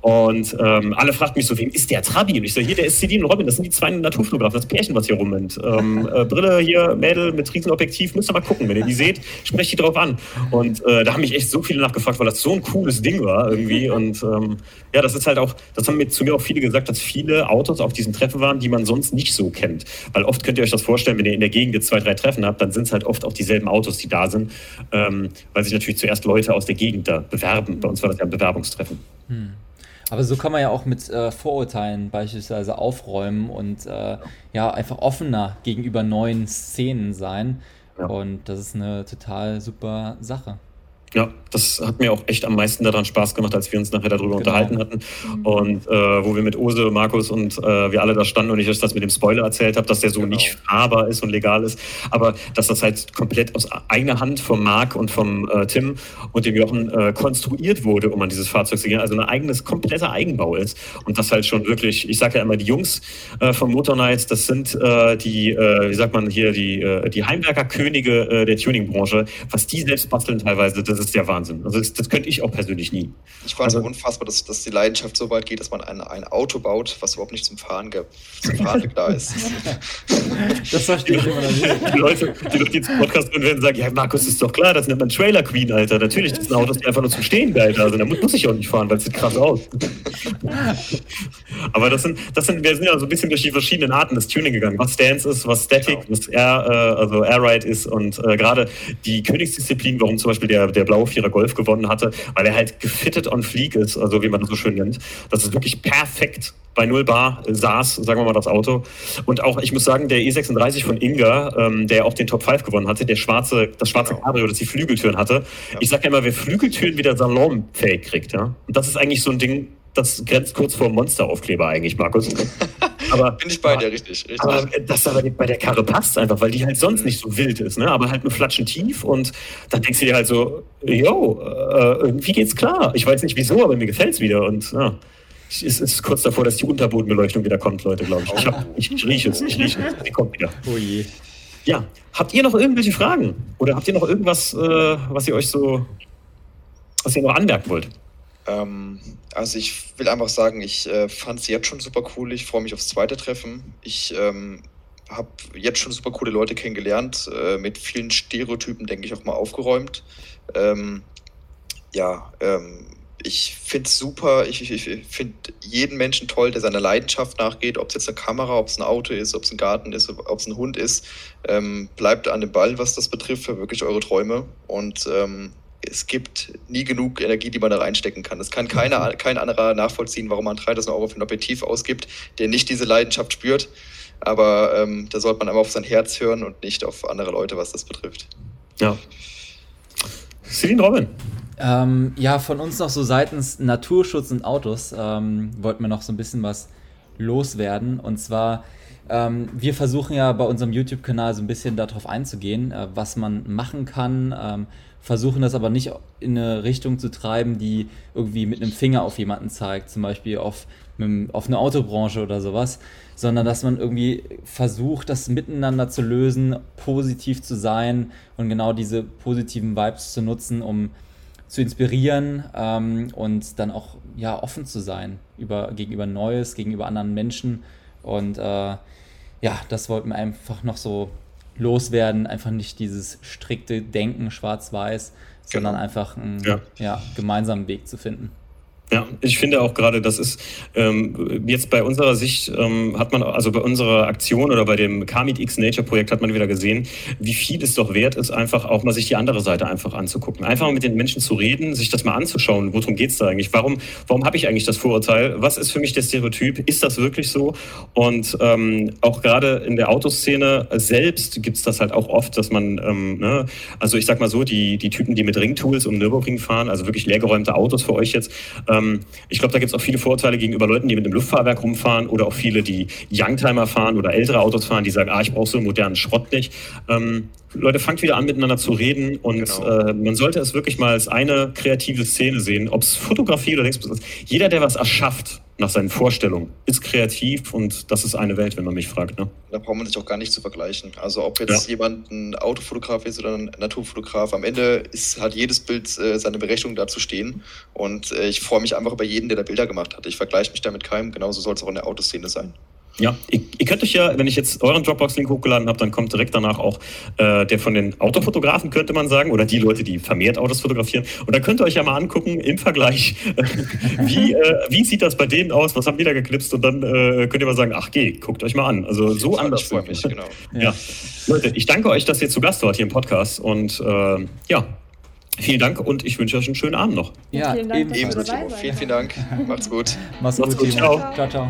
Und ähm, alle fragten mich so, wem ist der Trabi? Und ich so, hier, der ist Celine Robin, das sind die zwei Naturfotografen, das Pärchen, was hier rumrennt. Ähm, äh, Brille hier, Mädel mit Riesenobjektiv, müsst ihr mal gucken, wenn ihr die seht, sprecht die drauf an. Und äh, da haben mich echt so viele nachgefragt, weil das so ein cooles Ding war irgendwie. Und ähm, ja, das ist halt auch, das haben mir zu mir auch viele gesagt, dass viele Autos auf diesen Treffen waren, die man sonst nicht so kennt. Weil oft könnt ihr euch das vorstellen, wenn ihr in der Gegend jetzt zwei, drei Treffen habt, dann sind es halt oft auch dieselben Autos, die da sind, ähm, weil sich natürlich zuerst Leute aus der Gegend da bewerben. Bei uns war das ja ein Bewerbungstreffen. Hm. Aber so kann man ja auch mit äh, Vorurteilen beispielsweise aufräumen und äh, ja einfach offener gegenüber neuen Szenen sein. Ja. Und das ist eine total super Sache. Ja, das hat mir auch echt am meisten daran Spaß gemacht, als wir uns nachher darüber genau. unterhalten hatten. Und äh, wo wir mit Ose, Markus und äh, wir alle da standen und ich euch das mit dem Spoiler erzählt habe, dass der so genau. nicht fahrbar ist und legal ist, aber dass das halt komplett aus eigener Hand vom Marc und vom äh, Tim und dem Jochen äh, konstruiert wurde, um an dieses Fahrzeug zu gehen. Also ein eigenes, kompletter Eigenbau ist. Und das halt schon wirklich, ich sage ja immer, die Jungs äh, vom Motor Nights, das sind äh, die, wie sagt man hier, die, die Heimwerkerkönige der Tuningbranche. Was die selbst basteln teilweise, das ist der Wahnsinn. Also das, das könnte ich auch persönlich nie. Ich fand es also, unfassbar, dass, dass die Leidenschaft so weit geht, dass man ein, ein Auto baut, was überhaupt nicht zum Fahren, zum Fahren da ist. das verstehe ich immer nicht. Die Leute, die durch diesen Podcast hören, werden sagen, ja Markus, ist doch klar, das nennt man Trailer Queen, Alter. Natürlich, das sind Autos, die einfach nur zum Stehen geil da sind. Da muss, muss ich auch nicht fahren, weil es sieht krass aus. Aber das sind, das sind, wir sind ja so ein bisschen durch die verschiedenen Arten des Tuning gegangen. Was Stance ist, was Static, genau. was Air, äh, also Air Ride ist und äh, gerade die Königsdisziplin, warum zum Beispiel der, der blaue Vierer Golf gewonnen hatte, weil er halt gefitted on fleek ist, also wie man das so schön nennt. Das ist wirklich perfekt bei 0 Bar saß, sagen wir mal, das Auto. Und auch, ich muss sagen, der E36 von Inga, ähm, der auch den Top 5 gewonnen hatte, der schwarze, das schwarze genau. Cabrio, das die Flügeltüren hatte. Ja. Ich sage ja immer, wer Flügeltüren wieder salonfähig kriegt, ja. Und das ist eigentlich so ein Ding, das grenzt kurz vor Monsteraufkleber eigentlich, Markus. Aber, Bin ich bei dir, richtig. richtig. Aber das aber bei der Karre passt einfach, weil die halt sonst nicht so wild ist, ne? aber halt nur flatschen tief und dann denkst du dir halt so, yo, äh, irgendwie geht's klar. Ich weiß nicht wieso, aber mir gefällt's wieder und ja. Es ist kurz davor, dass die Unterbodenbeleuchtung wieder kommt, Leute, glaube ich. Ich, hab, ich, ich rieche es, ich rieche es. Die kommt wieder. Oh je. Ja, habt ihr noch irgendwelche Fragen? Oder habt ihr noch irgendwas, äh, was ihr euch so, was ihr noch anmerken wollt? Ähm, also ich will einfach sagen, ich äh, fand es jetzt schon super cool. Ich freue mich aufs zweite Treffen. Ich ähm, habe jetzt schon super coole Leute kennengelernt, äh, mit vielen Stereotypen, denke ich, auch mal aufgeräumt. Ähm, ja, ähm, ich finde es super. Ich, ich, ich finde jeden Menschen toll, der seiner Leidenschaft nachgeht, ob es jetzt eine Kamera, ob es ein Auto ist, ob es ein Garten ist, ob es ein Hund ist. Ähm, bleibt an dem Ball, was das betrifft, für wirklich eure Träume. Und ähm, es gibt nie genug Energie, die man da reinstecken kann. Es kann keiner, kein anderer nachvollziehen, warum man 3000 Euro für ein Objektiv ausgibt, der nicht diese Leidenschaft spürt. Aber ähm, da sollte man einmal auf sein Herz hören und nicht auf andere Leute, was das betrifft. Ja. Celine Robin. Ähm, ja, von uns noch so seitens Naturschutz und Autos ähm, wollten wir noch so ein bisschen was loswerden. Und zwar, ähm, wir versuchen ja bei unserem YouTube-Kanal so ein bisschen darauf einzugehen, äh, was man machen kann. Ähm, versuchen das aber nicht in eine Richtung zu treiben, die irgendwie mit einem Finger auf jemanden zeigt, zum Beispiel auf, auf eine Autobranche oder sowas, sondern dass man irgendwie versucht, das miteinander zu lösen, positiv zu sein und genau diese positiven Vibes zu nutzen, um zu inspirieren ähm, und dann auch ja, offen zu sein über, gegenüber Neues, gegenüber anderen Menschen. Und äh, ja, das wollten wir einfach noch so loswerden, einfach nicht dieses strikte Denken schwarz-weiß, sondern genau. einfach einen ja. Ja, gemeinsamen Weg zu finden. Ja, ich finde auch gerade, das ist ähm, jetzt bei unserer Sicht ähm, hat man, also bei unserer Aktion oder bei dem Kamit X Nature Projekt hat man wieder gesehen, wie viel es doch wert ist, einfach auch mal sich die andere Seite einfach anzugucken. Einfach mal mit den Menschen zu reden, sich das mal anzuschauen. Worum geht's da eigentlich? Warum, warum habe ich eigentlich das Vorurteil? Was ist für mich der Stereotyp? Ist das wirklich so? Und ähm, auch gerade in der Autoszene selbst gibt's das halt auch oft, dass man, ähm, ne, also ich sag mal so, die, die Typen, die mit Ringtools um Nürburgring fahren, also wirklich leergeräumte Autos für euch jetzt, ähm, ähm, ich glaube, da gibt es auch viele Vorteile gegenüber Leuten, die mit dem Luftfahrwerk rumfahren oder auch viele, die Youngtimer fahren oder ältere Autos fahren, die sagen, ah, ich brauche so einen modernen Schrott nicht. Ähm, Leute, fangt wieder an, miteinander zu reden und genau. äh, man sollte es wirklich mal als eine kreative Szene sehen, ob es Fotografie oder Links ist. Jeder, der was erschafft nach seinen Vorstellungen, ist kreativ und das ist eine Welt, wenn man mich fragt. Ne? Da braucht man sich auch gar nicht zu vergleichen. Also ob jetzt ja. jemand ein Autofotograf ist oder ein Naturfotograf, am Ende ist, hat jedes Bild äh, seine Berechnung da zu stehen und äh, ich freue mich einfach über jeden, der da Bilder gemacht hat. Ich vergleiche mich da mit keinem, genauso soll es auch in der Autoszene sein. Ja, ihr, ihr, könnt euch ja, wenn ich jetzt euren Dropbox-Link hochgeladen habe, dann kommt direkt danach auch äh, der von den Autofotografen, könnte man sagen, oder die Leute, die vermehrt Autos fotografieren. Und dann könnt ihr euch ja mal angucken im Vergleich, wie, äh, wie sieht das bei denen aus, was haben die da geknipst und dann äh, könnt ihr mal sagen, ach geh, guckt euch mal an. Also so anders. Ich freue mich, genau. ja. ja. Leute, ich danke euch, dass ihr zu Gast wart hier im Podcast und äh, ja, Vielen Dank und ich wünsche euch einen schönen Abend noch. Ja, vielen Dank. Ebenso. Vielen, vielen Dank. Macht's gut. Macht's gut, Ciao. ciao, ciao.